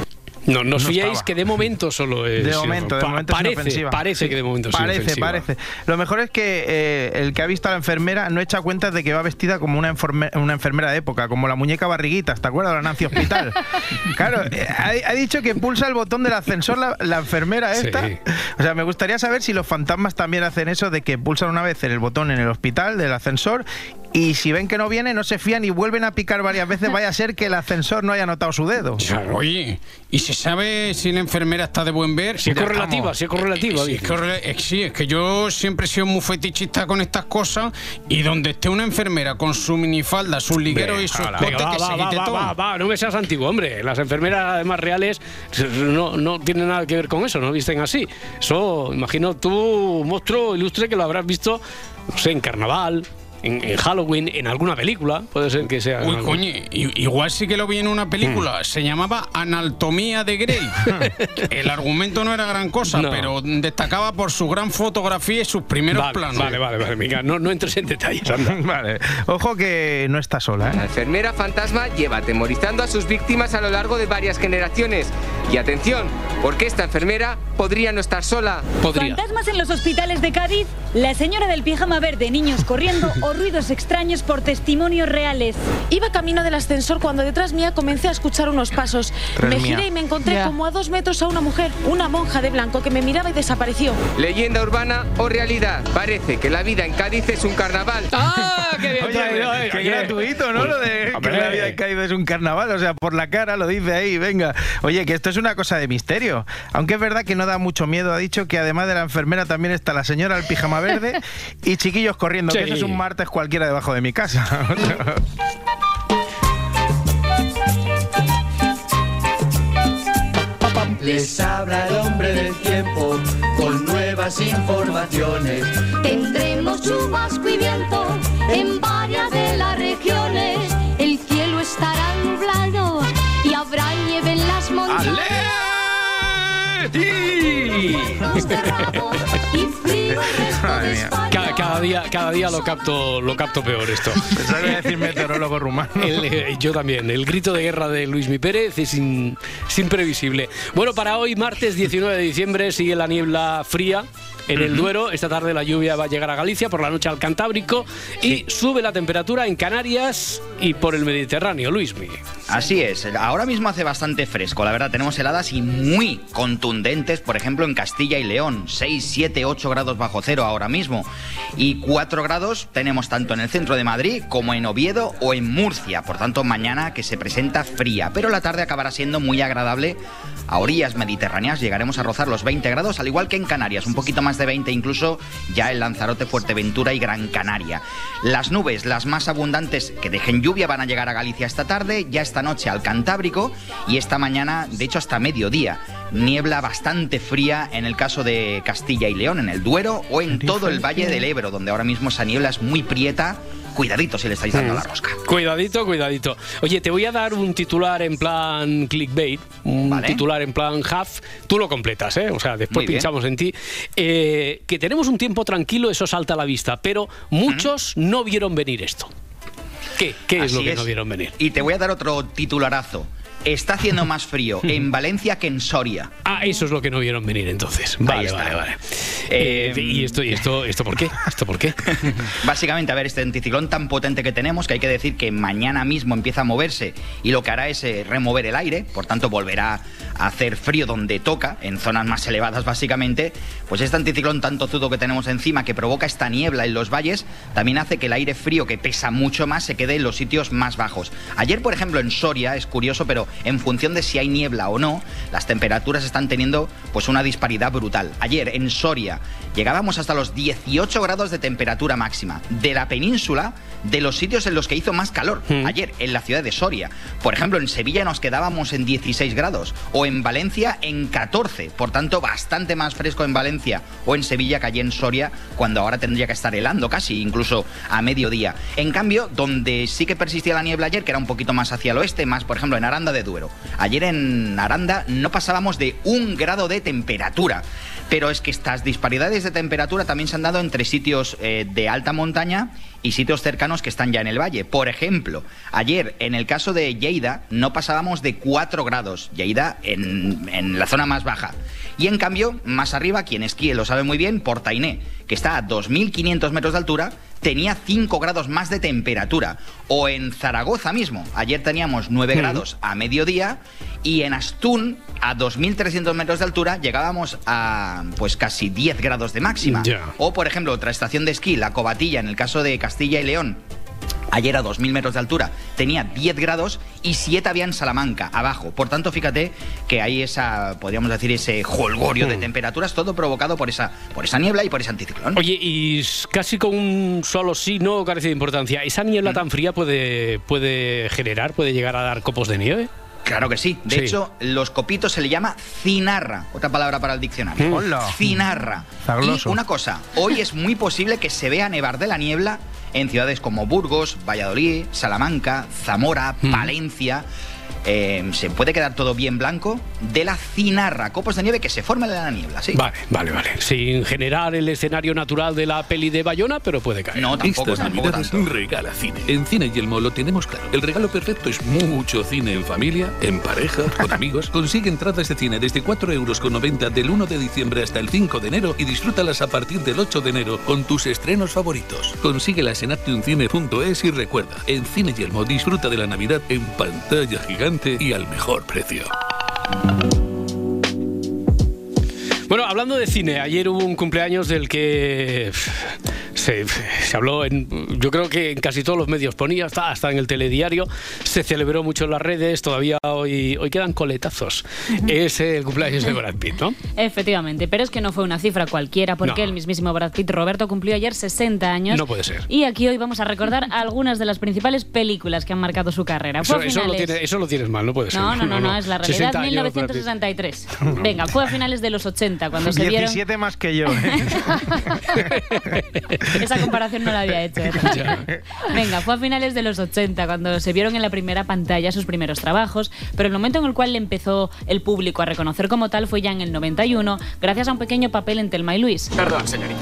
No, no os No fiéis estaba. que de momento solo es. De momento, de pa- momento es parece, inofensiva. parece que de momento es Parece, parece. Lo mejor es que eh, el que ha visto a la enfermera no echa cuenta de que va vestida como una, enferme- una enfermera de época, como la muñeca barriguitas, ¿te acuerdas la Nancy Hospital? claro, eh, ha, ha dicho que pulsa el botón del ascensor la, la enfermera esta. Sí. O sea, me gustaría saber si los fantasmas también hacen eso de que pulsan una vez el botón en el hospital del ascensor y si ven que no viene, no se fían y vuelven a picar varias veces, vaya a ser que el ascensor no haya notado su dedo. Oye, ¿y se sabe si la enfermera está de buen ver? Si es correlativa, si es correlativa, Eh, sí, es dice. correla- eh, sí, es que yo siempre he sido muy fetichista con estas cosas y donde esté una enfermera con su minifalda, sus ligueros y su Venga, escote, va, que va, se va, quite va, todo. va, va, no me seas antiguo, hombre. Las enfermeras, además reales, no, no tienen nada que ver con eso, no visten así. Eso, imagino tú, monstruo ilustre, que lo habrás visto, no sé, en carnaval, en, en Halloween, en alguna película, puede ser que sea. Uy, coño, igual sí que lo vi en una película. Mm. Se llamaba Anatomía de Grey. El argumento no era gran cosa, No. pero destacaba por su gran fotografía y sus primeros Vale, planos. vale, vale, vale, venga, no, no entres en detalles, anda. vale, ojo que no está sola, La ¿eh? enfermera fantasma lleva atemorizando a sus víctimas a lo largo de varias generaciones. Y atención, porque esta enfermera podría no estar sola. Fantasmas en los hospitales de Cádiz, la señora del pijama verde, niños corriendo o ruidos extraños por testimonios reales. Iba camino del ascensor cuando detrás mía comencé a escuchar unos pasos. Tras me mía. giré y me encontré Ya. como a dos metros a una mujer, una monja de blanco que me miraba y desapareció. Leyenda urbana o realidad. Parece que la vida en Cádiz es un carnaval. ¡Ah! ¡Qué bien Oye, eh! qué gratuito, ¿no? Lo de que la vida en Cádiz es un carnaval, o sea, por la cara lo dice ahí, venga. Oye, que esto es una cosa de misterio. Aunque es verdad que no da mucho miedo, ha dicho que además de la enfermera también está la señora al pijama verde y chiquillos corriendo, que Sí. eso es un martes cualquiera debajo de mi casa. Les habla el hombre del tiempo con nuevas informaciones. Tendremos chubasco y viento en varias de las regiones. El cielo estará nublado y habrá nieve en las montañas. Madre mía. Cada, día, cada día lo capto, lo capto peor esto. Pensaba que decir meteorólogo rumano. El, eh, yo también. El grito de guerra de Luis Mi Pérez es in- es imprevisible. Bueno, para hoy, martes 19 de diciembre, sigue la niebla fría. En el Duero, esta tarde la lluvia va a llegar a Galicia, por la noche al Cantábrico y sube la temperatura en Canarias y por el Mediterráneo, Luismi. Así es, ahora mismo hace bastante fresco, la verdad, tenemos heladas y muy contundentes, por ejemplo en Castilla y León, 6, 7, 8 grados bajo cero ahora mismo, y 4 grados tenemos tanto en el centro de Madrid como en Oviedo o en Murcia, por tanto mañana que se presenta fría, pero la tarde acabará siendo muy agradable a orillas mediterráneas, llegaremos a rozar los 20 grados, al igual que en Canarias, un poquito más de 20 incluso ya en Lanzarote, Fuerteventura y Gran Canaria. Las nubes, las más abundantes que dejen lluvia, van a llegar a Galicia esta tarde, ya esta noche al Cantábrico y esta mañana, de hecho hasta mediodía. Niebla bastante fría en el caso de Castilla y León, en el Duero o en todo el Valle del Ebro, donde ahora mismo esa niebla es muy prieta. Cuidadito si le estáis dando la rosca. Cuidadito, cuidadito. Oye, te voy a dar un titular en plan clickbait, un titular en plan half. Tú lo completas, ¿eh? O sea, después pinchamos en ti. Eh, que tenemos un tiempo tranquilo, eso salta a la vista, pero muchos no vieron venir esto. ¿Qué? ¿Qué es Así lo que no vieron venir? Y te voy a dar otro titularazo. Está haciendo más frío en Valencia que en Soria. Ah, eso es lo que no vieron venir entonces. Vale, vale, vale. Eh, Eh, ¿Y esto, y esto, esto por qué? ¿Esto por qué? Básicamente, a ver, este anticiclón tan potente que tenemos, que hay que decir que mañana mismo empieza a moverse y lo que hará es eh, remover el aire, por tanto volverá a hacer frío donde toca, en zonas más elevadas básicamente, pues este anticiclón tan tozudo que tenemos encima, que provoca esta niebla en los valles, también hace que el aire frío, que pesa mucho más, se quede en los sitios más bajos. Ayer, por ejemplo, en Soria, es curioso, pero en función de si hay niebla o no, las temperaturas están teniendo pues una disparidad brutal. Ayer en Soria llegábamos hasta los 18 grados de temperatura máxima. De la península, de los sitios en los que hizo más calor. Ayer en la ciudad de Soria. Por ejemplo, en Sevilla nos quedábamos en 16 grados. O en Valencia en 14. Por tanto, bastante más fresco en Valencia o en Sevilla que allí en Soria, cuando ahora tendría que estar helando casi, incluso a mediodía. En cambio, donde sí que persistía la niebla ayer, que era un poquito más hacia el oeste, más por ejemplo en Aranda de Duero. Ayer en Aranda no pasábamos de un grado de temperatura. Pero es que estas disparidades de temperatura también se han dado entre sitios eh, de alta montaña y sitios cercanos que están ya en el valle. Por ejemplo, ayer en el caso de Lleida no pasábamos de 4 grados, Lleida en, la zona más baja. Y en cambio, más arriba, quien esquíe lo sabe muy bien, Portainé, que está a 2.500 metros de altura, tenía 5 grados más de temperatura. O en Zaragoza mismo, ayer teníamos 9 grados a mediodía y en Astún, a 2.300 metros de altura, llegábamos a pues casi 10 grados de máxima. O por ejemplo, otra estación de esquí, la Cobatilla, en el caso de Castilla y León, Ayer a 2.000 metros de altura tenía 10 grados y 7 había en Salamanca, abajo. Por tanto, fíjate que hay esa, podríamos decir, ese holgorio de temperaturas, todo provocado por esa, por esa niebla y por ese anticiclón. Oye, y casi con un solo sí no carece de importancia. ¿Esa niebla tan fría puede, puede generar, puede llegar a dar copos de nieve? Claro que sí. De Sí. hecho, los copitos se le llama cinarra. Otra palabra para el diccionario. Mm. Hola. Cinarra. Zagloso. Y una cosa, hoy es muy posible que se vea nevar de la niebla en ciudades como Burgos, Valladolid, Salamanca, Zamora, Valencia. Eh, se puede quedar todo bien blanco de la cinarra, copos de nieve que se forman en la niebla, sí. Vale, vale, vale. Sin generar el escenario natural de la peli de Bayona, pero puede caer. No, tampoco, Estas tampoco tanto. regala cine. En Cine Yelmo lo tenemos claro. El regalo perfecto es mucho cine en familia, en pareja, con amigos. Consigue entradas de cine desde 4,90 euros del 1 de diciembre hasta el 5 de enero y disfrútalas a partir del 8 de enero con tus estrenos favoritos. Consíguelas en actioncine.es y recuerda, en Cine Yelmo disfruta de la Navidad en pantalla gigante y al mejor precio. Bueno, hablando de cine, ayer hubo un cumpleaños del que se, se habló en, yo creo que en casi todos los medios ponía, hasta, hasta en el telediario, se celebró mucho en las redes, todavía hoy, hoy quedan coletazos. Es el cumpleaños de Brad Pitt, ¿no? Efectivamente, pero es que no fue una cifra cualquiera porque No. el mismísimo Brad Pitt, Roberto, cumplió ayer 60 años. No puede ser. Y aquí hoy vamos a recordar algunas de las principales películas que han marcado su carrera. Eso, eso lo finales- tiene- eso lo tienes mal, no puede ser. No, no, no, no, es la realidad. 60 años, Brad Pitt. 1963. Venga, fue a finales de los 80 cuando se vieron. 17 más que yo. ¿eh? Esa comparación no la había hecho. ¿eh? Venga, fue a finales de los 80 cuando se vieron en la primera pantalla sus primeros trabajos, pero el momento en el cual le empezó el público a reconocer como tal fue ya en el 91, gracias a un pequeño papel en Telma y Luis. Perdón, señorita.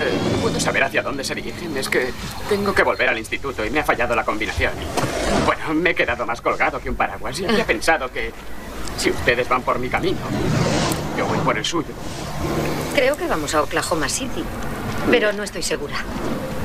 Eh, ¿Puedo saber hacia dónde se dirigen? Es que tengo que volver al instituto y me ha fallado la combinación. Bueno, me he quedado más colgado que un paraguas y había pensado que si ustedes van por mi camino, yo voy por el suyo. Creo que vamos a Oklahoma City, pero no estoy segura.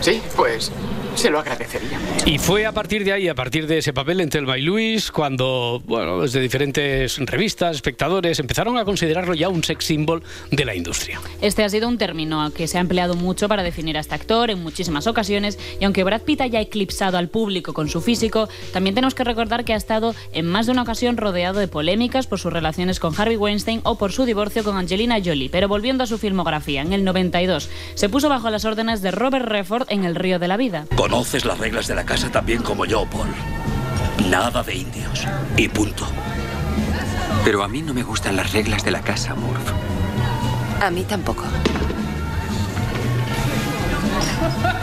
Sí, pues se lo agradecería. Y fue a partir de ahí, a partir de ese papel en Telma y Luis, cuando, bueno, desde diferentes revistas, espectadores, empezaron a considerarlo ya un sex symbol de la industria. Este ha sido un término que se ha empleado mucho para definir a este actor en muchísimas ocasiones y aunque Brad Pitt haya eclipsado al público con su físico, también tenemos que recordar que ha estado en más de una ocasión rodeado de polémicas por sus relaciones con Harvey Weinstein o por su divorcio con Angelina Jolie. Pero volviendo a su filmografía, en el 92 se puso bajo las órdenes de Robert Redford en El Río de la Vida. Conoces las reglas de la casa tan bien como yo, Paul. Nada de indios. Y punto. Pero a mí no me gustan las reglas de la casa, Murph. A mí tampoco.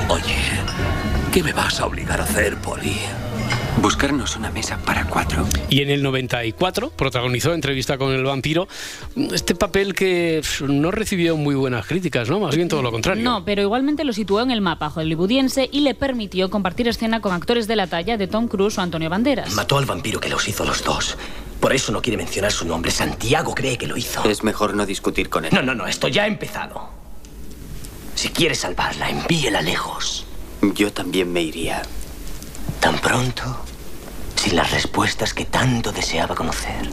Oye, ¿qué me vas a obligar a hacer, Polly? Buscarnos una mesa para cuatro. Y en el 94 protagonizó Entrevista con el vampiro, este papel que no recibió muy buenas críticas, ¿no? Más bien todo lo contrario. No, pero igualmente lo situó en el mapa hollywoodiense y le permitió compartir escena con actores de la talla de Tom Cruise o Antonio Banderas. Mató al vampiro que los hizo los dos. Por eso no quiere mencionar su nombre. Santiago cree que lo hizo. Es mejor no discutir con él. No, no, no, esto ya ha empezado. Si quiere salvarla, envíela lejos. Yo también me iría. ¿Tan pronto? Sin las respuestas que tanto deseaba conocer.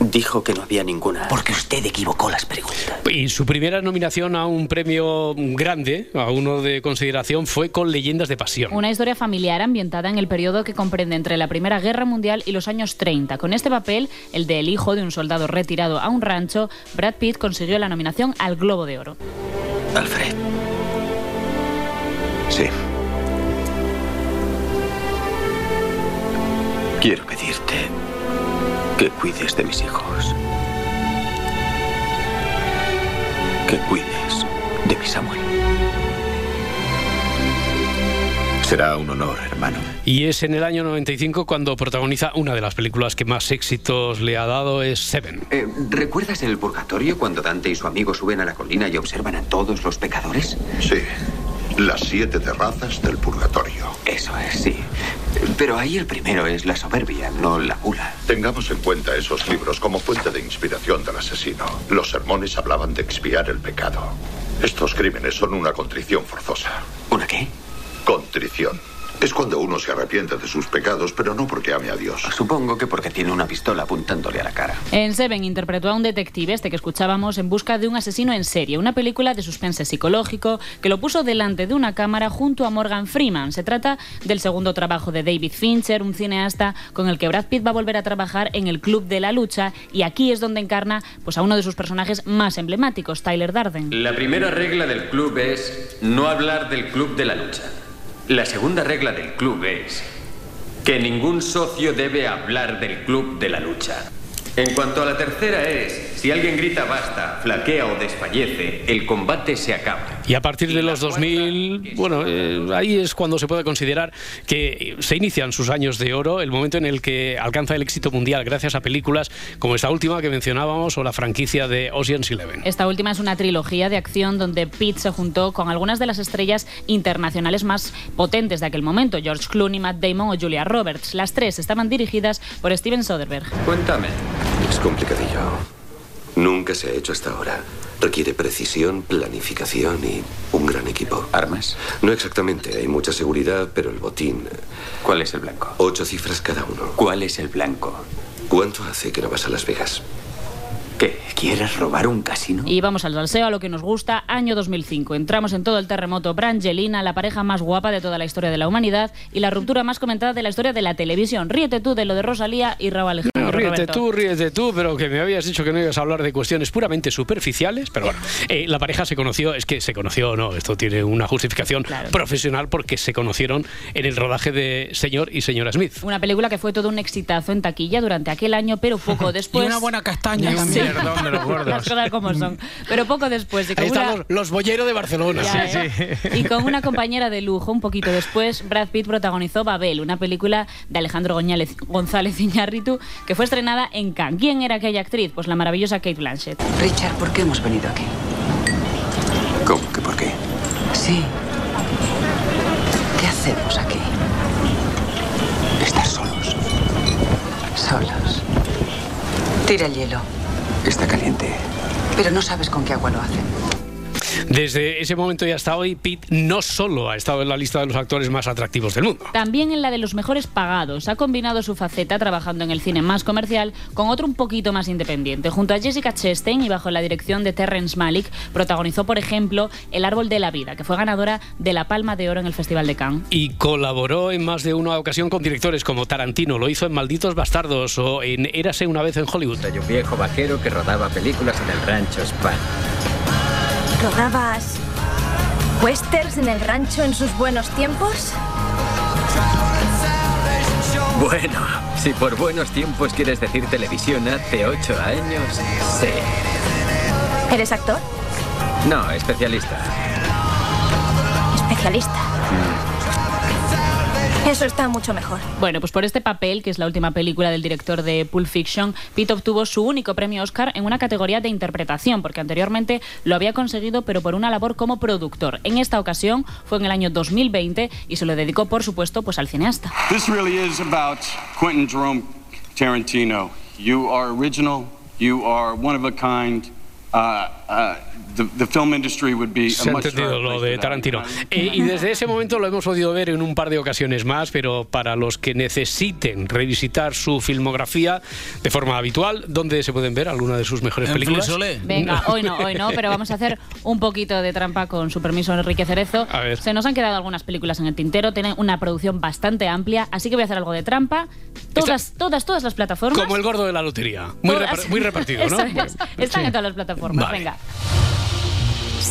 Dijo que no había ninguna. Porque usted equivocó las preguntas. Y su primera nominación a un premio grande, a uno de consideración, fue con Leyendas de Pasión. Una historia familiar ambientada en el periodo que comprende entre la Primera Guerra Mundial y los años 30. Con este papel, el del hijo de un soldado retirado a un rancho, Brad Pitt consiguió la nominación al Globo de Oro. Alfred. Sí. Quiero pedirte que cuides de mis hijos. Que cuides de mi Samuel. Será un honor, hermano. Y es en el año 95 cuando protagoniza una de las películas que más éxitos le ha dado, es Seven. Eh, ¿Recuerdas el purgatorio cuando Dante y su amigo suben a la colina y observan a todos los pecadores? Sí, las siete terrazas del purgatorio. Eso es, sí. Pero ahí el primero es la soberbia, no la gula. Tengamos en cuenta esos libros como fuente de inspiración del asesino. Los sermones hablaban de expiar el pecado. Estos crímenes son una contrición forzosa. ¿Una qué? Contrición. Es cuando uno se arrepiente de sus pecados, pero no porque ame a Dios. Supongo que porque tiene una pistola apuntándole a la cara. En Seven interpretó a un detective, este que escuchábamos, en busca de un asesino en serie, una película de suspense psicológico que lo puso delante de una cámara junto a Morgan Freeman. Se trata del segundo trabajo de David Fincher, un cineasta con el que Brad Pitt va a volver a trabajar en el Club de la Lucha y aquí es donde encarna pues, a uno de sus personajes más emblemáticos, Tyler Darden. La primera regla del club es no hablar del club de la lucha. La segunda regla del club es que ningún socio debe hablar del club de la lucha. En cuanto a la tercera es, si alguien grita basta, flaquea o desfallece, el combate se acaba. Y a partir de los 2000, bueno, eh, ahí es cuando se puede considerar que se inician sus años de oro, el momento en el que alcanza el éxito mundial gracias a películas como esta última que mencionábamos o la franquicia de Ocean's Eleven. Esta última es una trilogía de acción donde Pitt se juntó con algunas de las estrellas internacionales más potentes de aquel momento, George Clooney, Matt Damon o Julia Roberts. Las tres estaban dirigidas por Steven Soderbergh. Cuéntame. Es complicadillo. Nunca se ha hecho hasta ahora. Requiere precisión, planificación y un gran equipo. ¿Armas? No exactamente. Hay mucha seguridad, pero el botín. ¿Cuál es el blanco? Ocho cifras cada uno. ¿Cuál es el blanco? ¿Cuánto hace que no vas a Las Vegas? ¿Qué? ¿Quieres robar un casino? Y vamos al salseo, a lo que nos gusta, año 2005. Entramos en todo el terremoto Brangelina, la pareja más guapa de toda la historia de la humanidad y la ruptura más comentada de la historia de la televisión. Ríete tú de lo de Rosalía y Raúl Alejandro. No, ríete Roberto. tú, ríete tú, pero que me habías dicho que no ibas a hablar de cuestiones puramente superficiales. Pero bueno, eh, la pareja se conoció, es que se conoció, no, esto tiene una justificación profesional porque se conocieron en el rodaje de Señor y Señora Smith. Una película que fue todo un exitazo en taquilla durante aquel año, pero poco después. Y una buena castaña Sí. también. Perdón de los gordos. Las cosas como son. Pero poco después. Y con Ahí están una- los, los boyeros de Barcelona. Ya, ¿eh? Y con una compañera de lujo, un poquito después, Brad Pitt protagonizó Babel, una película de Alejandro González Iñárritu que fue estrenada en Cannes. ¿Quién era aquella actriz? Pues la maravillosa Kate Blanchett. Richard, ¿por qué hemos venido aquí? ¿Cómo que por qué? Sí. ¿Qué hacemos aquí? Estar solos. Solos. Tira el hielo. Pero no sabes con qué agua lo hacen. Desde ese momento y hasta hoy, Pitt no solo ha estado en la lista de los actores más atractivos del mundo. También en la de los mejores pagados. Ha combinado su faceta trabajando en el cine más comercial con otro un poquito más independiente. Junto a Jessica Chastain y bajo la dirección de Terrence Malick, protagonizó, por ejemplo, El Árbol de la Vida, que fue ganadora de la Palma de Oro en el Festival de Cannes. Y colaboró en más de una ocasión con directores como Tarantino, lo hizo en Malditos Bastardos o en Érase una vez en Hollywood. Soy un viejo vaquero que rodaba películas en el rancho Span. ¿Rodabas westerns en el rancho en sus buenos tiempos? Bueno, si por buenos tiempos quieres decir televisión hace ocho años, sí. ¿Eres actor? No, especialista. Especialista. Eso está mucho mejor. Bueno, pues por este papel, que es la última película del director de Pulp Fiction, Pitt obtuvo su único premio Oscar en una categoría de interpretación, porque anteriormente lo había conseguido, pero por una labor como productor. En esta ocasión fue en el año 2020 y se lo dedicó, por supuesto, pues al cineasta. This really is about Quentin Jerome Tarantino. You are original. You are one of a kind. Uh, uh, the, the film industry would be a Se ha entendido lo de. Tarantino. Eh, y desde ese momento lo hemos podido ver en un par de ocasiones más, pero para los que necesiten revisitar su filmografía de forma habitual, ¿dónde se pueden ver alguna de sus mejores En películas? Frisolé. Venga, hoy no, hoy no, pero vamos a hacer un poquito de trampa con su permiso, Enrique Cerezo. A ver. Se nos han quedado algunas películas en el tintero, tienen una producción bastante amplia, así que voy a hacer algo de trampa. Todas, todas, todas las plataformas. Como el gordo de la lotería. Muy, repar- muy repartido, ¿no? Es. Están en todas las plataformas. Vale. Venga.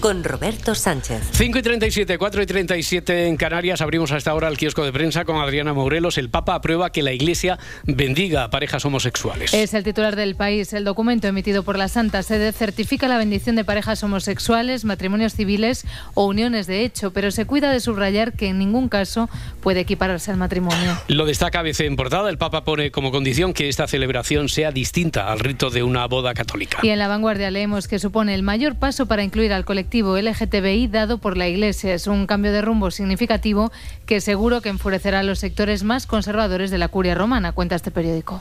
Con Roberto Sánchez. 5 y 37, 4 y 37 en Canarias. Abrimos hasta ahora el kiosco de prensa con Adriana Morelos. El Papa aprueba que la Iglesia bendiga a parejas homosexuales. Es el titular del país. El documento emitido por la Santa Sede certifica la bendición de parejas homosexuales, matrimonios civiles o uniones de hecho, pero se cuida de subrayar que en ningún caso puede equipararse al matrimonio. Lo destaca ABC en portada. El Papa pone como condición que esta celebración sea distinta al rito de una boda católica. Y en la vanguardia leemos que supone el mayor paso para incluir al colectivo LGTBI dado por la Iglesia. Es un cambio de rumbo significativo que seguro que enfurecerá a los sectores más conservadores de la curia romana, cuenta este periódico.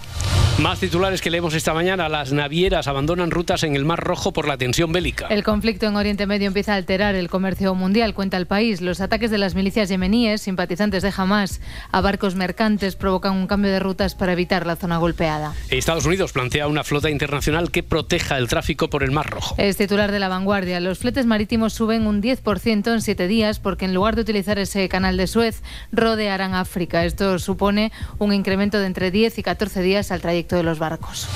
Más titulares que leemos esta mañana. Las navieras abandonan rutas en el Mar Rojo por la tensión bélica. El conflicto en Oriente Medio empieza a alterar el comercio mundial, cuenta el país. Los ataques de las milicias yemeníes, simpatizantes de Hamas, a barcos mercantes provocan un cambio de rutas para evitar la zona golpeada. Estados Unidos plantea una flota internacional que proteja el tráfico por el Mar Rojo. Es titular de la vanguardia. Los fletes marítimos suben un 10% en siete días porque en lugar de utilizar ese canal de Suez, rodearán África. Esto supone un incremento de entre 10 y 14 días al trayecto de los barcos.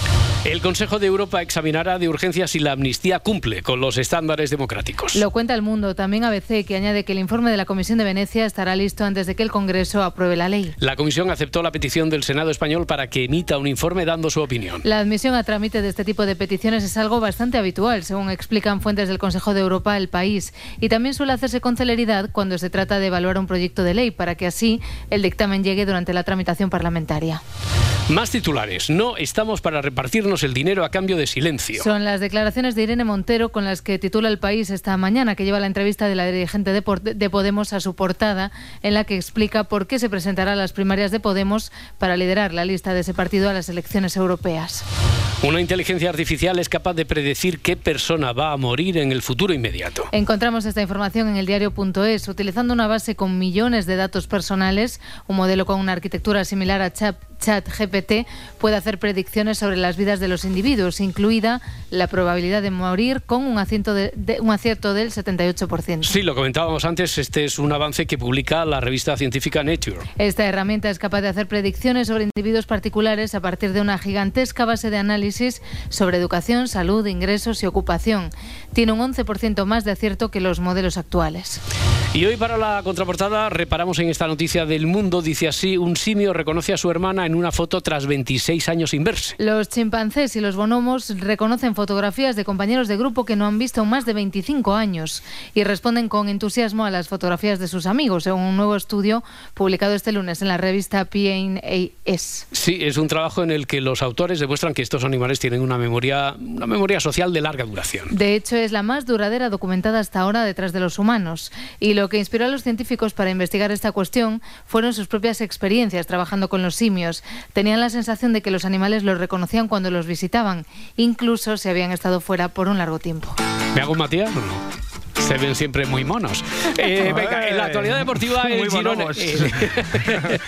El Consejo de Europa examinará de urgencia si la amnistía cumple con los estándares democráticos. Lo cuenta el mundo, también ABC, que añade que el informe de la Comisión de Venecia estará listo antes de que el Congreso apruebe la ley. La Comisión aceptó la petición del Senado español para que emita un informe dando su opinión. La admisión a trámite de este tipo de peticiones es algo bastante habitual, según explican fuentes del Consejo de Europa El País, y también suele hacerse con celeridad cuando se trata de evaluar un proyecto de ley para que así el dictamen llegue durante la tramitación parlamentaria. Más titulares. No estamos para repartirnos el dinero a cambio de silencio. Son las declaraciones de Irene Montero con las que titula El País esta mañana, que lleva la entrevista de la dirigente de, de Podemos a su portada, en la que explica por qué se presentará a las primarias de Podemos para liderar la lista de ese partido a las elecciones europeas. Una inteligencia artificial es capaz de predecir qué persona va a morir en el futuro inmediato. Encontramos esta información en el diario.es, utilizando una base con millones de datos personales, un modelo con una arquitectura similar a Chat ChatGPT puede hacer predicciones sobre las vidas de los individuos, incluida la probabilidad de morir con un, acierto de, un acierto del 78%. Sí, lo comentábamos antes, este es un avance que publica la revista científica Nature. Esta herramienta es capaz de hacer predicciones sobre individuos particulares a partir de una gigantesca base de análisis sobre educación, salud, ingresos y ocupación. Tiene un 11% más de acierto que los modelos actuales. Y hoy para la contraportada reparamos en esta noticia del mundo. Dice así, un simio reconoce a su hermana en una foto tras 26 años sin verse. Los chimpancés y los bonomos reconocen fotografías de compañeros de grupo que no han visto en más de 25 años y responden con entusiasmo a las fotografías de sus amigos, según un nuevo estudio publicado este lunes en la revista PNAS. Sí, es un trabajo en el que los autores demuestran que estos animales tienen una memoria, una memoria social de larga duración. De hecho, es la más duradera documentada hasta ahora detrás de los humanos. Y lo que inspiró a los científicos para investigar esta cuestión fueron sus propias experiencias trabajando con los simios. Tenían la sensación de que los animales los reconocían cuando los visitaban, incluso si habían estado fuera por un largo tiempo. ¿Me hago Matías o no? Se ven siempre muy monos. Eh, venga, en la actualidad deportiva el Girona... Eh,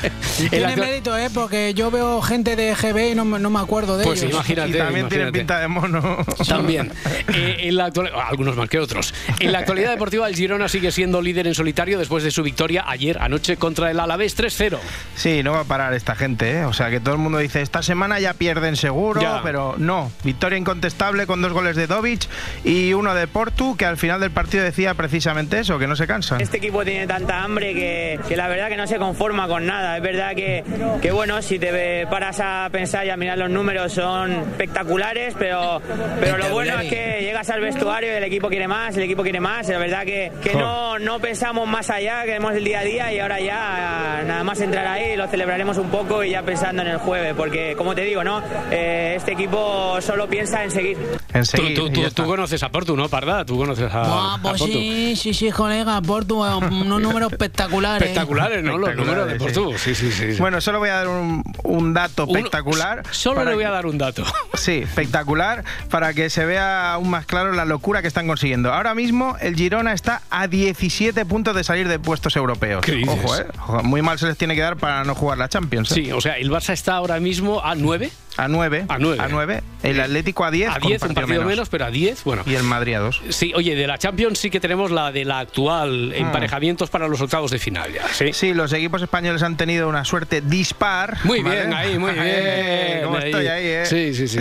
tiene mérito, ¿eh? Porque yo veo gente de GB y no, no me acuerdo de pues ellos. imagínate. Y también tienen pinta de mono. También. Eh, en la algunos más que otros. En la actualidad deportiva el Girona sigue siendo líder en solitario después de su victoria ayer anoche contra el Alavés 3-0. Sí, no va a parar esta gente, ¿eh? O sea, que todo el mundo dice, esta semana ya pierden seguro, pero no. Victoria incontestable con dos goles de Dovic y uno de Portu, que al final del partido decía precisamente eso, que no se cansa. Este equipo tiene tanta hambre que, que la verdad que no se conforma con nada. Es verdad que, que, bueno, si te paras a pensar y a mirar los números son espectaculares, pero, pero lo bueno es que llegas al vestuario y el equipo quiere más, el equipo quiere más. La verdad que, que no, no pensamos más allá, queremos el día a día y ahora ya nada más entrar ahí lo celebraremos un poco y ya pensando en el jueves, porque como te digo, ¿no? Eh, este equipo solo piensa en seguir. En seguir tú, tú, tú, conoces a Portu, ¿no, Parda? Tú conoces a, pues a Portu. Sí, sí, sí, colega, Portu, unos números espectaculares. Espectaculares, ¿no? Los números de Portu. Sí, sí, sí. Bueno, solo voy a dar un, un dato espectacular. Solo le voy a dar un dato. Sí, espectacular, para que se vea aún más claro la locura que están consiguiendo. Ahora mismo el Girona está a 17 puntos de salir de puestos europeos. ¿Qué dices? Ojo, ¿eh? Muy mal se les tiene que dar para no jugar la Champions. ¿eh? Sí, o sea, el Barça está ahora mismo a 9. A 9. A 9. A 9. El Atlético a 10. A 10, un partido menos. pero a 10. Bueno. Y el Madrid a 2. Sí, oye, de la Champions sí que tenemos la de la actual emparejamientos para los octavos de final. Ya, ¿sí? sí, los equipos españoles han tenido una suerte dispar. Muy ¿vale? bien, ahí, muy bien. ¿Cómo estoy ahí, eh? Sí, sí, sí.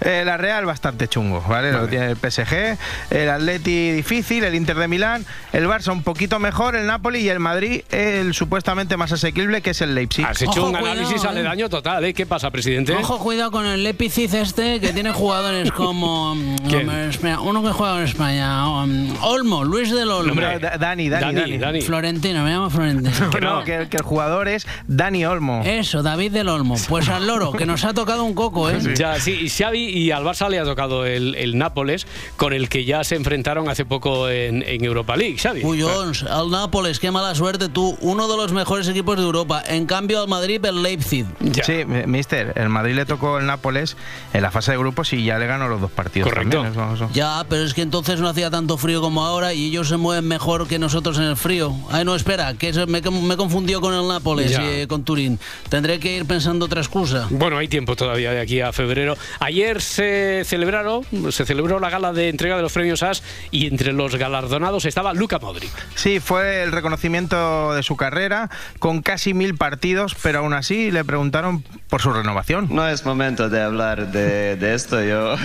Eh, la Real bastante chungo, ¿vale? vale. Lo tiene el PSG, el Atleti difícil, el Inter de Milán, el Barça un poquito mejor, el Napoli y el Madrid el supuestamente más asequible que es el Leipzig. Has hecho Ojo, un análisis cuidado, aledaño total, ¿eh? ¿Qué pasa, presidente? Ojo, cuidado con el Leipzig este, que tiene jugadores como... ¿Quién? Hombre, espera, uno que juega en España. um, Olmo, Luis del Olmo. Hombre, Da- Dani, Dani, Dani, Dani. Dani. Florentino, me llamo Florentino. Que no, que, que el jugador es Dani Olmo. Eso, David del Olmo. Pues al loro, que nos ha tocado un coco, ¿eh? Ya, sí, y Xavi y al Barça le ha tocado el, el Nápoles, con el que ya se enfrentaron hace poco en, en Europa League, Xavi. Cuyons, al Nápoles, qué mala suerte tú, uno de los mejores equipos de Europa. En cambio, al Madrid, el Leipzig. Ya. Sí, mi- mister, el Madrid le el Nápoles en la fase de grupos y ya le ganó los dos partidos. Correcto. también, eso- eso. Ya, pero es que entonces no hacía tanto frío como ahora y ellos se mueven mejor que nosotros en el frío. Ay, no, espera, que se- me, me confundió con el Nápoles Ya. y eh, con Turín. Tendré que ir pensando otra excusa. Bueno, hay tiempo todavía de aquí a febrero. Ayer se celebraron, se celebró la gala de entrega de los premios AS y entre los galardonados estaba Luca Modric. Sí, fue el reconocimiento de su carrera con casi mil partidos, pero aún así le preguntaron por su renovación. No es momento de hablar de, de esto. Yo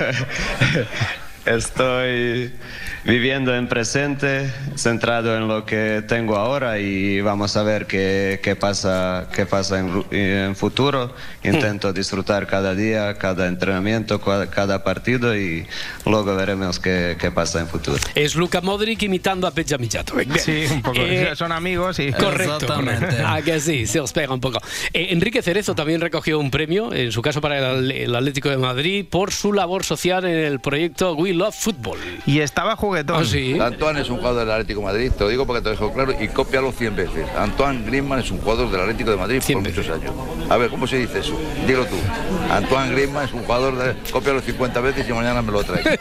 estoy viviendo en presente, centrado en lo que tengo ahora y vamos a ver qué, qué pasa, qué pasa en, en futuro. Intento disfrutar cada día, cada entrenamiento, cada partido y luego veremos qué, qué pasa en futuro. Es Luka Modric imitando a. Bien. Sí, un poco. Eh, Son amigos y... Correcto. Ah, que sí, se os pega un poco. Eh, Enrique Cerezo también recogió un premio, en su caso para el, el Atlético de Madrid, por su labor social en el proyecto We Love Football. Y estaba juguetón. Ah, sí. Antoine es un jugador del Atlético de Madrid, te lo digo porque te lo dejo claro y cópialo 100 veces. Antoine Griezmann es un jugador del Atlético de Madrid por muchos años. A ver, ¿cómo se dice eso? Dilo tú. Antoine Griezmann es un jugador de... Cópialo 50 veces y mañana me lo traes.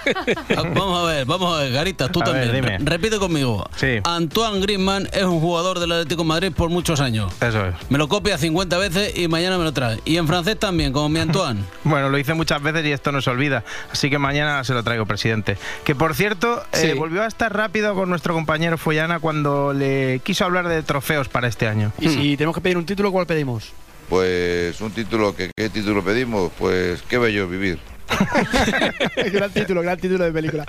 Vamos a ver, vamos a ver, Garita, tú A ver, también. dime. Repite conmigo. Antoine Griezmann es un jugador del Atlético de Madrid por muchos años. Eso es. Me lo copia 50 veces y mañana me lo trae. Y en francés también, como mi Antoine. Bueno, lo hice muchas veces y esto no se olvida. Así que mañana se lo traigo, presidente. Que por cierto, eh, Sí. volvió a estar rápido con nuestro compañero Follana cuando le quiso hablar de trofeos para este año. Y si tenemos que pedir un título, ¿cuál pedimos? Pues un título, que, ¿qué título pedimos? Pues qué bello vivir. gran título, gran título de película.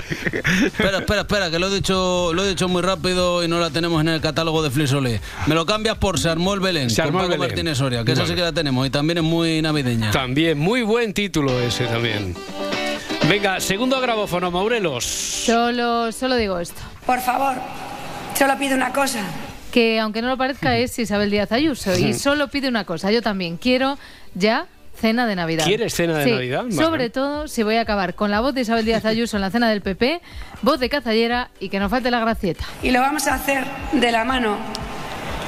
Espera, espera, espera, que lo he dicho, lo he dicho muy rápido y no la tenemos en el catálogo de Flisolé. Me lo cambias por Se armó el Belén, Se armó con Paco Belén. Martínez Soria, que esa sí que la tenemos y también es muy navideña. También, muy buen título ese también. Venga, segundo grabófono, Maurelos. Solo, solo digo esto. Por favor, solo pido una cosa. Que aunque no lo parezca es Isabel Díaz Ayuso y solo pide una cosa. Yo también quiero ya cena de Navidad. ¿Quieres cena de Sí, Navidad? Sobre todo si voy a acabar con la voz de Isabel Díaz Ayuso en la cena del PP, voz de cazallera y que no falte la gracieta. Y lo vamos a hacer de la mano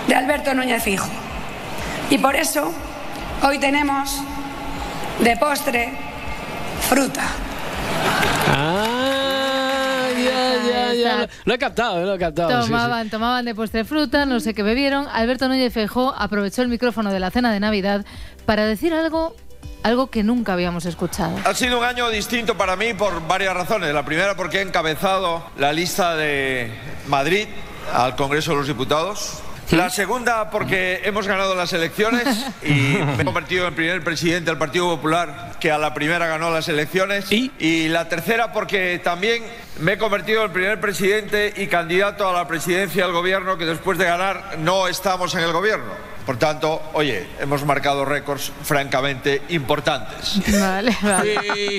de Alberto Núñez Fijo. Y por eso hoy tenemos de postre fruta. Ah, ya, ya, ya. Lo he captado, lo he captado. sí, sí. Tomaban, tomaban de postre fruta, no sé qué bebieron. Alberto Núñez Feijó aprovechó el micrófono de la cena de Navidad para decir algo, algo que nunca habíamos escuchado. Ha sido un año distinto para mí por varias razones. La primera porque he encabezado la lista de Madrid al Congreso de los Diputados. La segunda porque hemos ganado las elecciones y me he convertido en primer presidente del Partido Popular que a la primera ganó las elecciones. ¿Y? la tercera porque también me he convertido en primer presidente y candidato a la presidencia del gobierno que después de ganar no estamos en el gobierno. Por tanto, oye, hemos marcado récords francamente importantes. Vale,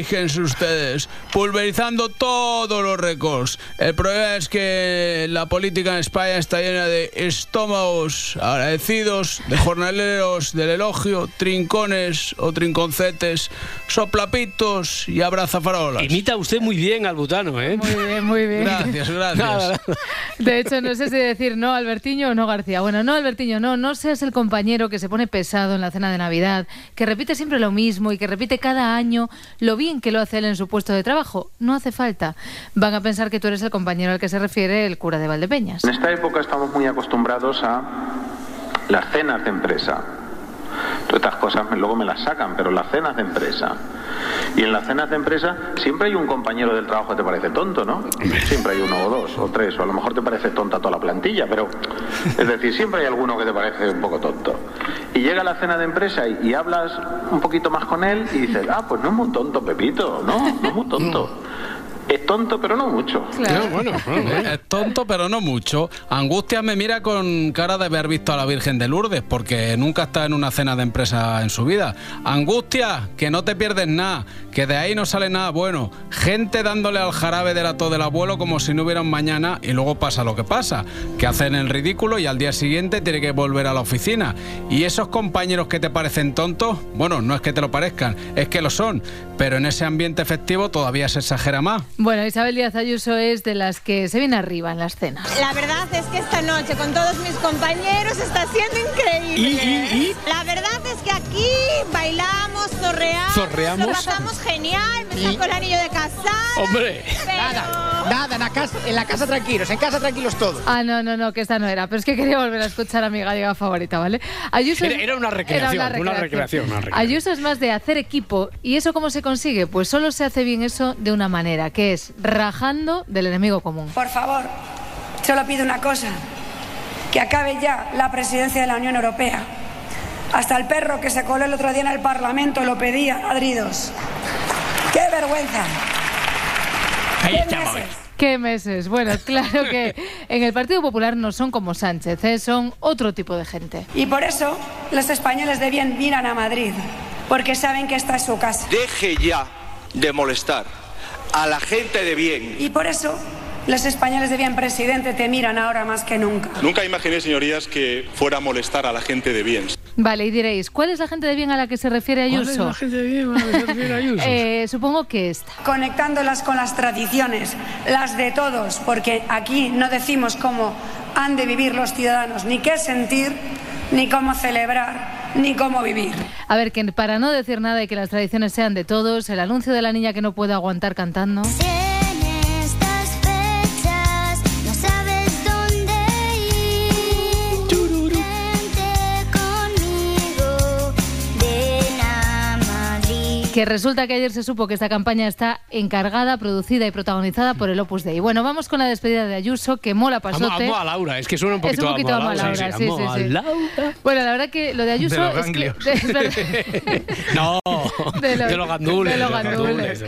Fíjense ustedes, pulverizando todos los récords. El problema es que la política en España está llena de estómagos agradecidos, de jornaleros del elogio, trincones o trinconcetes, soplapitos y abrazafarolas. Imita usted muy bien al butano, ¿eh? Muy bien, muy bien. Gracias, gracias. De hecho, no sé si decir no Albertiño o no García. Bueno, no Albertiño, no, no seas el compañero que se pone pesado en la cena de Navidad, que repite siempre lo mismo y que repite cada año lo bien que lo hace él en su puesto de trabajo. No hace falta. Van a pensar que tú eres el compañero al que se refiere el cura de Valdepeñas. En esta época estamos muy acostumbrados a las cenas de empresa. Todas estas cosas luego me las sacan, pero las cenas de empresa. Y en las cenas de empresa siempre hay un compañero del trabajo que te parece tonto, ¿no? Siempre hay uno o dos o tres, o a lo mejor te parece tonta toda la plantilla, pero es decir, siempre hay alguno que te parece un poco tonto. Y llega la cena de empresa y, y hablas un poquito más con él y dices, ah, pues no es muy tonto, Pepito, no, no es muy tonto. Es tonto, pero no mucho. Es tonto, pero no mucho. Angustia me mira con cara de haber visto a la Virgen de Lourdes, porque nunca está en una cena de empresa en su vida. Angustia, que no te pierdes nada, que de ahí no sale nada bueno. Gente dándole al jarabe del ato del abuelo como si no hubiera un mañana y luego pasa lo que pasa, que hacen el ridículo y al día siguiente tiene que volver a la oficina. Y esos compañeros que te parecen tontos, bueno, no es que te lo parezcan, es que lo son, pero en ese ambiente festivo todavía se exagera más. Bueno, Isabel Díaz Ayuso es de las que se viene arriba en las cenas. La verdad es que esta noche con todos mis compañeros está siendo increíble. La verdad es que aquí bailamos, zorreamos, Zorreamos. lo pasamos genial, me sacó el anillo de casar. Hombre. Nada, nada, en la casa, en la casa tranquilos, en casa tranquilos todos. Ah, no, no, no, que esta no era. Pero es que quería volver a escuchar a mi gallega favorita, ¿vale? Ayuso es- Era, era una recreación, era una recreación, una recreación. Ayuso es más de hacer equipo. ¿Y eso cómo se consigue? Pues solo se hace bien eso de una manera, que es rajando del enemigo común. Por favor, solo pido una cosa, que acabe ya la presidencia de la Unión Europea. Hasta el perro que se coló el otro día en el Parlamento lo pedía a ladridos. ¡Qué vergüenza! Ahí ¿Qué estamos. meses? ¿Qué meses? Bueno, claro que en el Partido Popular no son como Sánchez, ¿eh? son otro tipo de gente. Y por eso los españoles de bien miran a Madrid, porque saben que esta es su casa. Deje ya de molestar a la gente de bien. Y por eso los españoles de bien, presidente, te miran ahora más que nunca. Nunca imaginé, señorías, que fuera a molestar a la gente de bien. Vale, y diréis, ¿cuál es la gente de bien a la que se refiere ¿Cuál Ayuso? es la gente de bien a la que se refiere Ayuso? Eh, supongo que esta. Conectándolas con las tradiciones, las de todos, porque aquí no decimos cómo han de vivir los ciudadanos, ni qué sentir, ni cómo celebrar, ni cómo vivir. A ver, que para no decir nada y que las tradiciones sean de todos, el anuncio de la niña que no puede aguantar cantando. Que resulta que ayer se supo que esta campaña está encargada, producida y protagonizada por el Opus Dei. Bueno, vamos con la despedida de Ayuso, que mola Amo, pasote. amo a Laura, es que suena un Es poquito, un poquito amo a amo a Laura, sí, amo sí, a sí. Laura. Bueno, la verdad que lo de Ayuso De los es que- es. No, De de, los- gandules. de los de los gandules.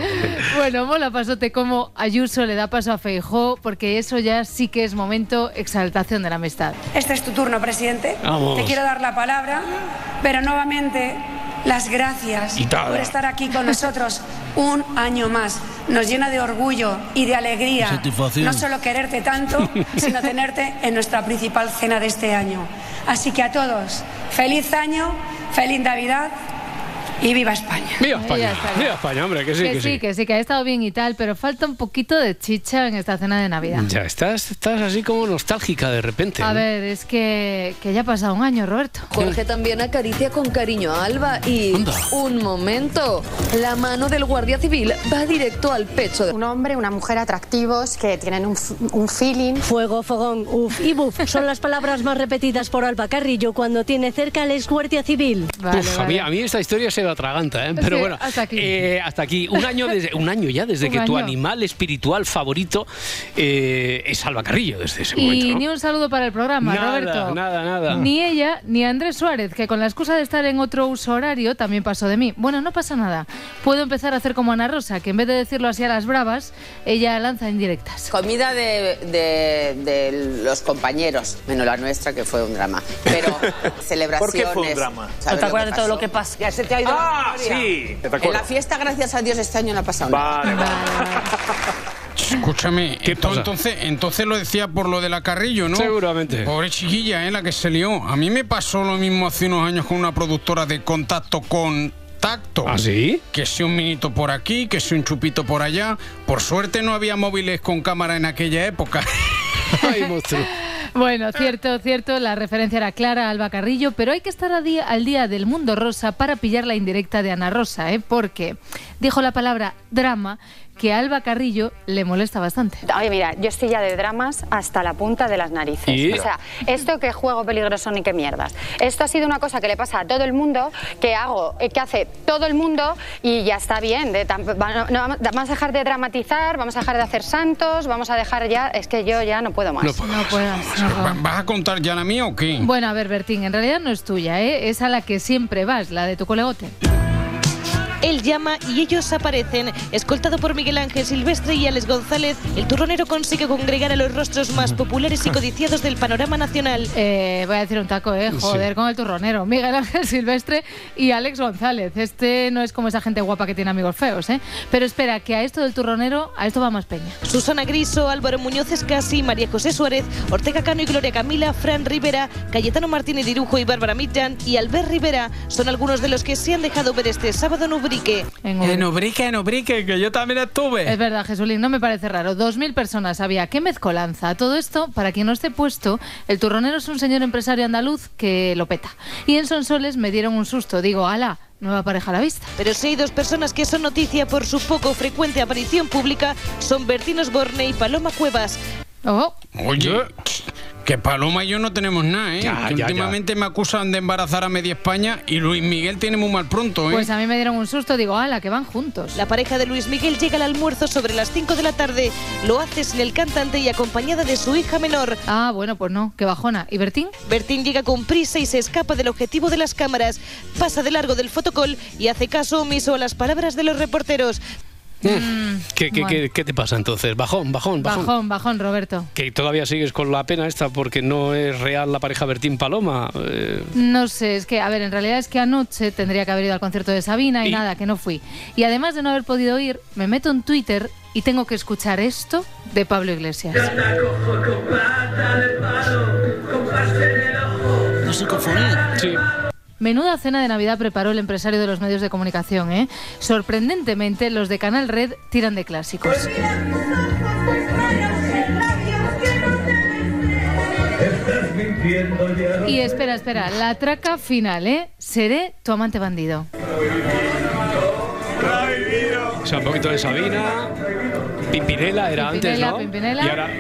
Bueno, mola pasote como Ayuso le da paso a Feijó, porque eso ya sí que es momento exaltación de la amistad. Este es tu turno, presidente. Vamos. Te quiero dar la palabra, pero nuevamente las gracias por estar aquí con nosotros un año más. Nos llena de orgullo y de alegría no solo quererte tanto, sino tenerte en nuestra principal cena de este año. Así que a todos, feliz año, feliz Navidad y viva España. Viva España, viva España, hombre, que sí, que que sí, sí. que sí, que ha estado bien y tal, pero falta un poquito de chicha en esta cena de Navidad. Ya estás, estás así como nostálgica de repente. A ¿no? ver, es que, que ya ha pasado un año, Roberto. Jorge también acaricia con cariño a Alba y... Un momento. La mano del guardia civil va directo al pecho de... Un hombre, una mujer atractivos que tienen un, un feeling. Fuego, fogón, uf y buf son las palabras más repetidas por Alba Carrillo cuando tiene cerca al ex guardia civil. Uf, a, mí, a mí esta historia se me atraganta, ¿eh? pero Sí, bueno, hasta aquí. eh, hasta aquí. Un año, desde, un año ya desde Un que tu año. animal espiritual favorito eh, es Alba Carrillo, desde ese Y momento. ¿no? ni un saludo para el programa, Nada, Roberto. nada, nada. Ni ella, ni Andrés Suárez, que con la excusa de estar en otro uso horario también pasó de mí. Bueno, no pasa nada. Puedo empezar a hacer como Ana Rosa, que en vez de decirlo así a las bravas, ella lanza indirectas. Comida de, de- de los compañeros, menos la nuestra, que fue un drama. Pero celebraciones. ¿Por qué fue un drama? ¿sabes ¿No te acuerdas de todo pasó? lo que pasa? Ya se te ha ido Ah, sí. En la fiesta, gracias a Dios, este año no ha pasado nada. Escúchame, ento- entonces, entonces lo decía por lo de la Carrillo, ¿no? Seguramente. Pobre chiquilla, ¿eh? La que se lió. A mí me pasó lo mismo hace unos años con una productora de contacto con tacto. ¿Ah, sí? Que si un minito por aquí, que si un chupito por allá. Por suerte no había móviles con cámara en aquella época. Ay, monstruo. Bueno, cierto, cierto, la referencia era clara Alba Carrillo, pero hay que estar día- al día del mundo rosa para pillar la indirecta de Ana Rosa, ¿eh? porque dijo la palabra drama que a Alba Carrillo le molesta bastante. Oye, mira, yo estoy ya de dramas hasta la punta de las narices. ¿Y? O sea, esto que juego peligroso ni que mierdas. Esto ha sido una cosa que le pasa a todo el mundo, que hago, eh, que hace todo el mundo y ya está bien. de va- no, vamos a dejar de dramatizar, vamos a dejar de hacer santos, vamos a dejar ya. Es que yo ya no puedo más. No puedo. No puedas. no. ¿Vas a contar ya la mía o qué? Bueno, a ver, Bertín, en realidad no es tuya, ¿eh? es a la que siempre vas, la de tu colegote. Él llama y ellos aparecen. Escoltado por Miguel Ángel Silvestre y Alex González, el turronero consigue congregar a los rostros más populares y codiciados del panorama nacional. Eh, voy a decir un taco, ¿eh? Joder, Sí. con el turronero. Miguel Ángel Silvestre y Alex González. Este no es como esa gente guapa que tiene amigos feos, ¿eh? Pero espera, que a esto del turronero, a esto va más peña. Susana Griso, Álvaro Muñoz Escasi, María José Suárez, Ortega Cano y Gloria Camila, Fran Rivera, Cayetano Martínez Dirujo y Bárbara Mitjan y Albert Rivera son algunos de los que se han dejado ver este sábado Ubrique. En En Ubrique, en Ubrique, que yo también estuve. Es verdad, Jesulín, no me parece raro. Dos mil personas había. ¿Qué mezcolanza? Todo esto, para quien no esté puesto, el turronero es un señor empresario andaluz que lo peta. Y en Sonsoles me dieron un susto. Digo, ala, nueva pareja a la vista. Pero si hay dos personas que son noticia por su poco frecuente aparición pública, son Bertín Osborne y Paloma Cuevas. Oh. Oye, Que Paloma y yo no tenemos nada, ¿eh? Ya, que ya, ya. últimamente me acusan de embarazar a media España y Luis Miguel tiene muy mal pronto, ¿eh? Pues a mí me dieron un susto, digo, ala, que van juntos. La pareja de Luis Miguel llega al almuerzo sobre las 5 de la tarde. Lo hace sin el cantante y acompañada de su hija menor. Ah, bueno, pues no, qué bajona. ¿Y Bertín? Bertín llega con prisa y se escapa del objetivo de las cámaras. Pasa de largo del fotocall y hace caso omiso a las palabras de los reporteros. ¿Qué, qué, bueno. qué- qué te pasa entonces? Bajón, bajón, bajón. Bajón, bajón, Roberto. Que todavía sigues con la pena esta porque no es real la pareja Bertín Paloma. eh, No sé, es que, a ver, en realidad es que anoche tendría que haber ido al concierto de Sabina y, Y- nada, que no fui. Y además de no haber podido ir, me meto en Twitter y tengo que escuchar esto de Pablo Iglesias. No psicofonía. Sí. Menuda cena de Navidad preparó el empresario de los medios de comunicación, ¿eh? Sorprendentemente, los de Canal Red tiran de clásicos. Y espera, espera, la traca final, ¿eh? Seré tu amante bandido. O sea, un poquito de Sabina. Pimpinela era antes, Pimpinela, ¿no? Pimpinela. Y ahora.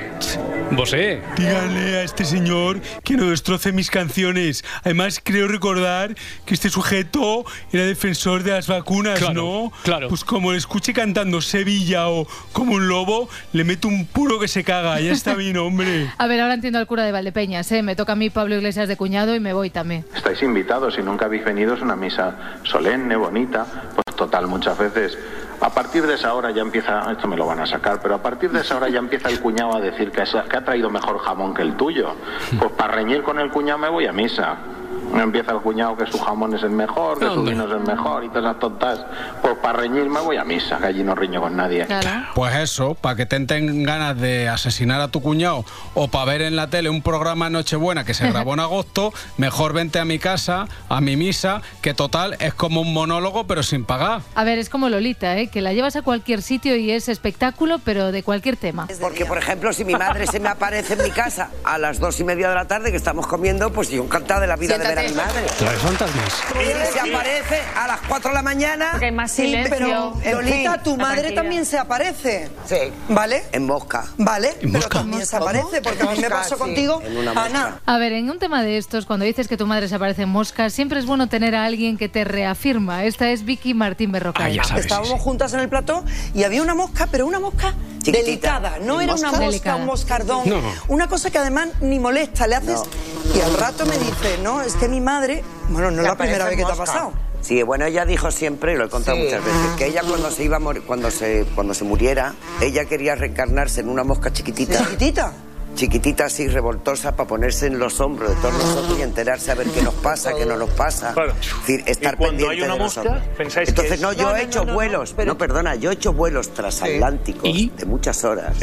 Vosé. Dígale a este señor que no destroce mis canciones. Además, creo recordar que este sujeto era defensor de las vacunas, Claro, ¿no? claro. Pues como le escuche cantando Sevilla o como un lobo, le meto un puro que se caga. Ya está mi nombre. A ver, ahora entiendo al cura de Valdepeñas, ¿eh? Me toca a mí Pablo Iglesias de cuñado y me voy también. Estáis invitados, si nunca habéis venido es una misa solemne, bonita, pues total, muchas veces. A partir de esa hora ya empieza, esto me lo van a sacar, pero a partir de esa hora ya empieza el cuñado a decir que, ha- traído mejor jamón que el tuyo. Pues para reñir con el cuñado me voy a misa. Empieza el cuñado que su jamón es el mejor, que su vino es el mejor y todas esas tontas. Pues para reñir me voy a misa, que allí no riño con nadie. Pues eso, para que te entren ganas de asesinar a tu cuñado o para ver en la tele un programa de Nochebuena que se grabó en agosto, mejor vente a mi casa, a mi misa, que total es como un monólogo pero sin pagar. A ver, es como Lolita, ¿eh? Que la llevas a cualquier sitio y es espectáculo, pero de cualquier tema. Porque, por ejemplo, si mi madre se me aparece en mi casa a las dos y media de la tarde que estamos comiendo, pues yo encantado de la vida de ver a mi madre. Fantasmas. Y se aparece a las 4 de la mañana. hay más Sí, silencio. pero En Lolita, fin, tu madre también se aparece. Sí. ¿Vale? En mosca. Vale, pero también se aparece, porque a mí me Mosca, pasó sí. contigo, En una mosca. Ana. A ver, en un tema de estos, cuando dices que tu madre se aparece en mosca, siempre es bueno tener a alguien que te reafirma. Esta es Vicky Martín Berrocal. Estábamos juntas en el plató y había una mosca, pero una mosca delicada. No ¿En era una mosca? mosca, Delicada. un moscardón. No. Una cosa que además ni molesta, le haces. Y al rato me dice, no, es que mi madre. Bueno, no es la primera vez que te ha pasado. Sí, bueno, ella dijo siempre, y lo he contado Sí. muchas veces, que ella cuando se iba a morir, cuando se, cuando se muriera, ella quería reencarnarse en una mosca chiquitita. ¿Chiquitita? Chiquitita así, revoltosa, para ponerse en los hombros de todos nosotros y enterarse a ver qué nos pasa, qué no nos pasa. Claro. Es decir, estar Y cuando pendiente hay una de mosca, nosotros. pensáis que Entonces, es- no, yo No, he no, hecho no, no, vuelos, no, perdona, yo he hecho vuelos transatlánticos de muchas horas.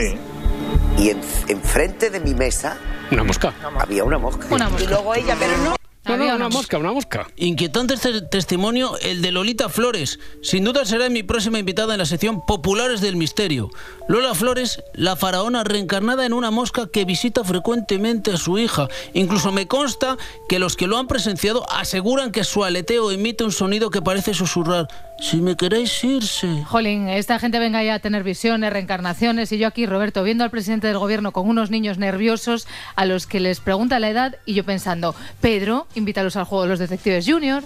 Y en, enfrente de mi mesa Una mosca. había una mosca. Una mosca. Y luego ella, pero no. No, no, una mosca, una mosca. Inquietante este testimonio el de Lolita Flores. Sin duda será mi próxima invitada en la sección Populares del Misterio. Lola Flores, la faraona reencarnada en una mosca que visita frecuentemente a su hija. Incluso me consta que los que lo han presenciado aseguran que su aleteo emite un sonido que parece susurrar. Si me queréis irse. Jolín, esta gente venga ya a tener visiones, reencarnaciones y yo aquí, Roberto, viendo al presidente del gobierno con unos niños nerviosos a los que les pregunta la edad y yo pensando, Pedro, invítalos al juego de los detectives junior.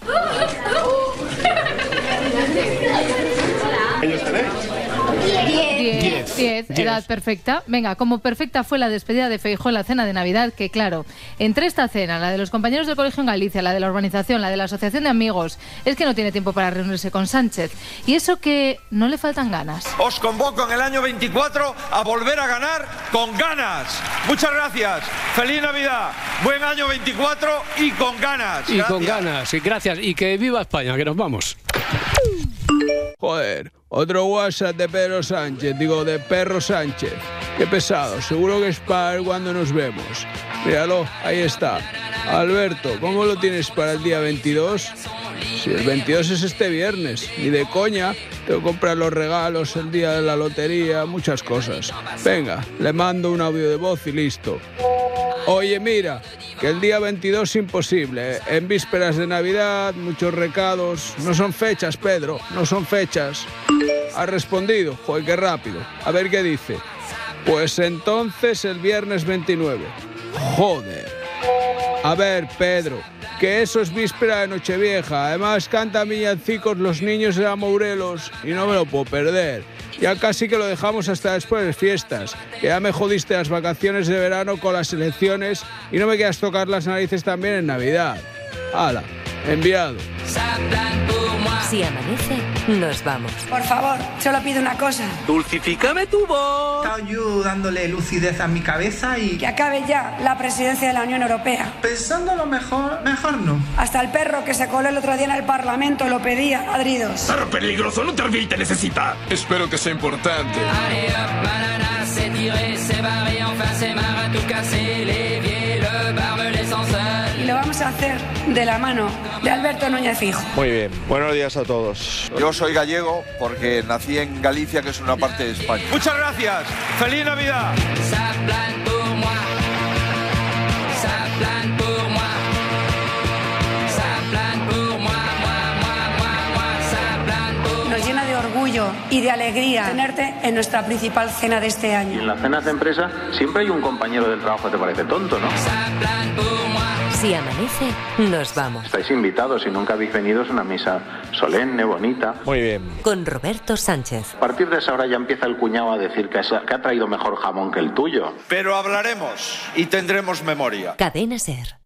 ¿Ellos tenéis? Diez, diez, Diez. edad perfecta. Venga, como perfecta fue la despedida de Feijó en la cena de Navidad, que claro, entre esta cena, la de los compañeros del colegio en Galicia, la de la urbanización, la de la asociación de amigos, es que no tiene tiempo para reunirse con Sánchez. Y eso que no le faltan ganas. Os convoco en el año 24 a volver a ganar con ganas. Muchas gracias. Feliz Navidad. Buen año 24 y con ganas. Y con ganas, y gracias. Y que viva España, que nos vamos. Joder, otro WhatsApp de Pedro Sánchez, digo de Perro Sánchez. Qué pesado, seguro que es para cuando nos vemos. Míralo, ahí está. Alberto, ¿cómo lo tienes para el día 22? Si el 22 es este viernes, ni de coña, tengo que comprar los regalos, el día de la lotería, muchas cosas. Venga, le mando un audio de voz y listo. Oye, mira, que el día 22 es imposible. ¿eh? En vísperas de Navidad, muchos recados. No son fechas, Pedro, no son fechas. Ha respondido, joder, qué rápido. A ver qué dice. Pues entonces el viernes 29. Joder. A ver, Pedro, que eso es víspera de Nochevieja. Además, cantan villancicos los niños de Amourelos y no me lo puedo perder. Ya casi que lo dejamos hasta después de fiestas. Que ya me jodiste las vacaciones de verano con las elecciones y no me quieras tocar las narices también en Navidad. Hala, enviado. Si amanece, nos vamos. Por favor, solo pido una cosa. Dulcifícame tu voz. Estaba yo dándole lucidez a mi cabeza y... Que acabe ya la presidencia de la Unión Europea. Pensando lo mejor, mejor no. Hasta el perro que se coló el otro día en el Parlamento lo pedía, ladridos. Perro peligroso, no te olvides, te necesita. Espero que sea importante. Allez hop, banana, Y lo vamos a hacer de la mano de Alberto Núñez Fijo. Muy bien, buenos días a todos. Yo soy gallego porque nací en Galicia, que es una parte de España. Muchas gracias. ¡Feliz Navidad! Orgullo y de alegría tenerte en nuestra principal cena de este Y año. en las cenas de empresa siempre hay un compañero del trabajo que te parece tonto, ¿no? Si amanece, nos vamos. Estáis invitados, si nunca habéis venido es una misa solemne, bonita. Muy bien. Con Roberto Sánchez. A partir de esa hora ya empieza el cuñado a decir que, ha- que ha traído mejor jamón que el tuyo. Pero hablaremos y tendremos memoria. Cadena Ser.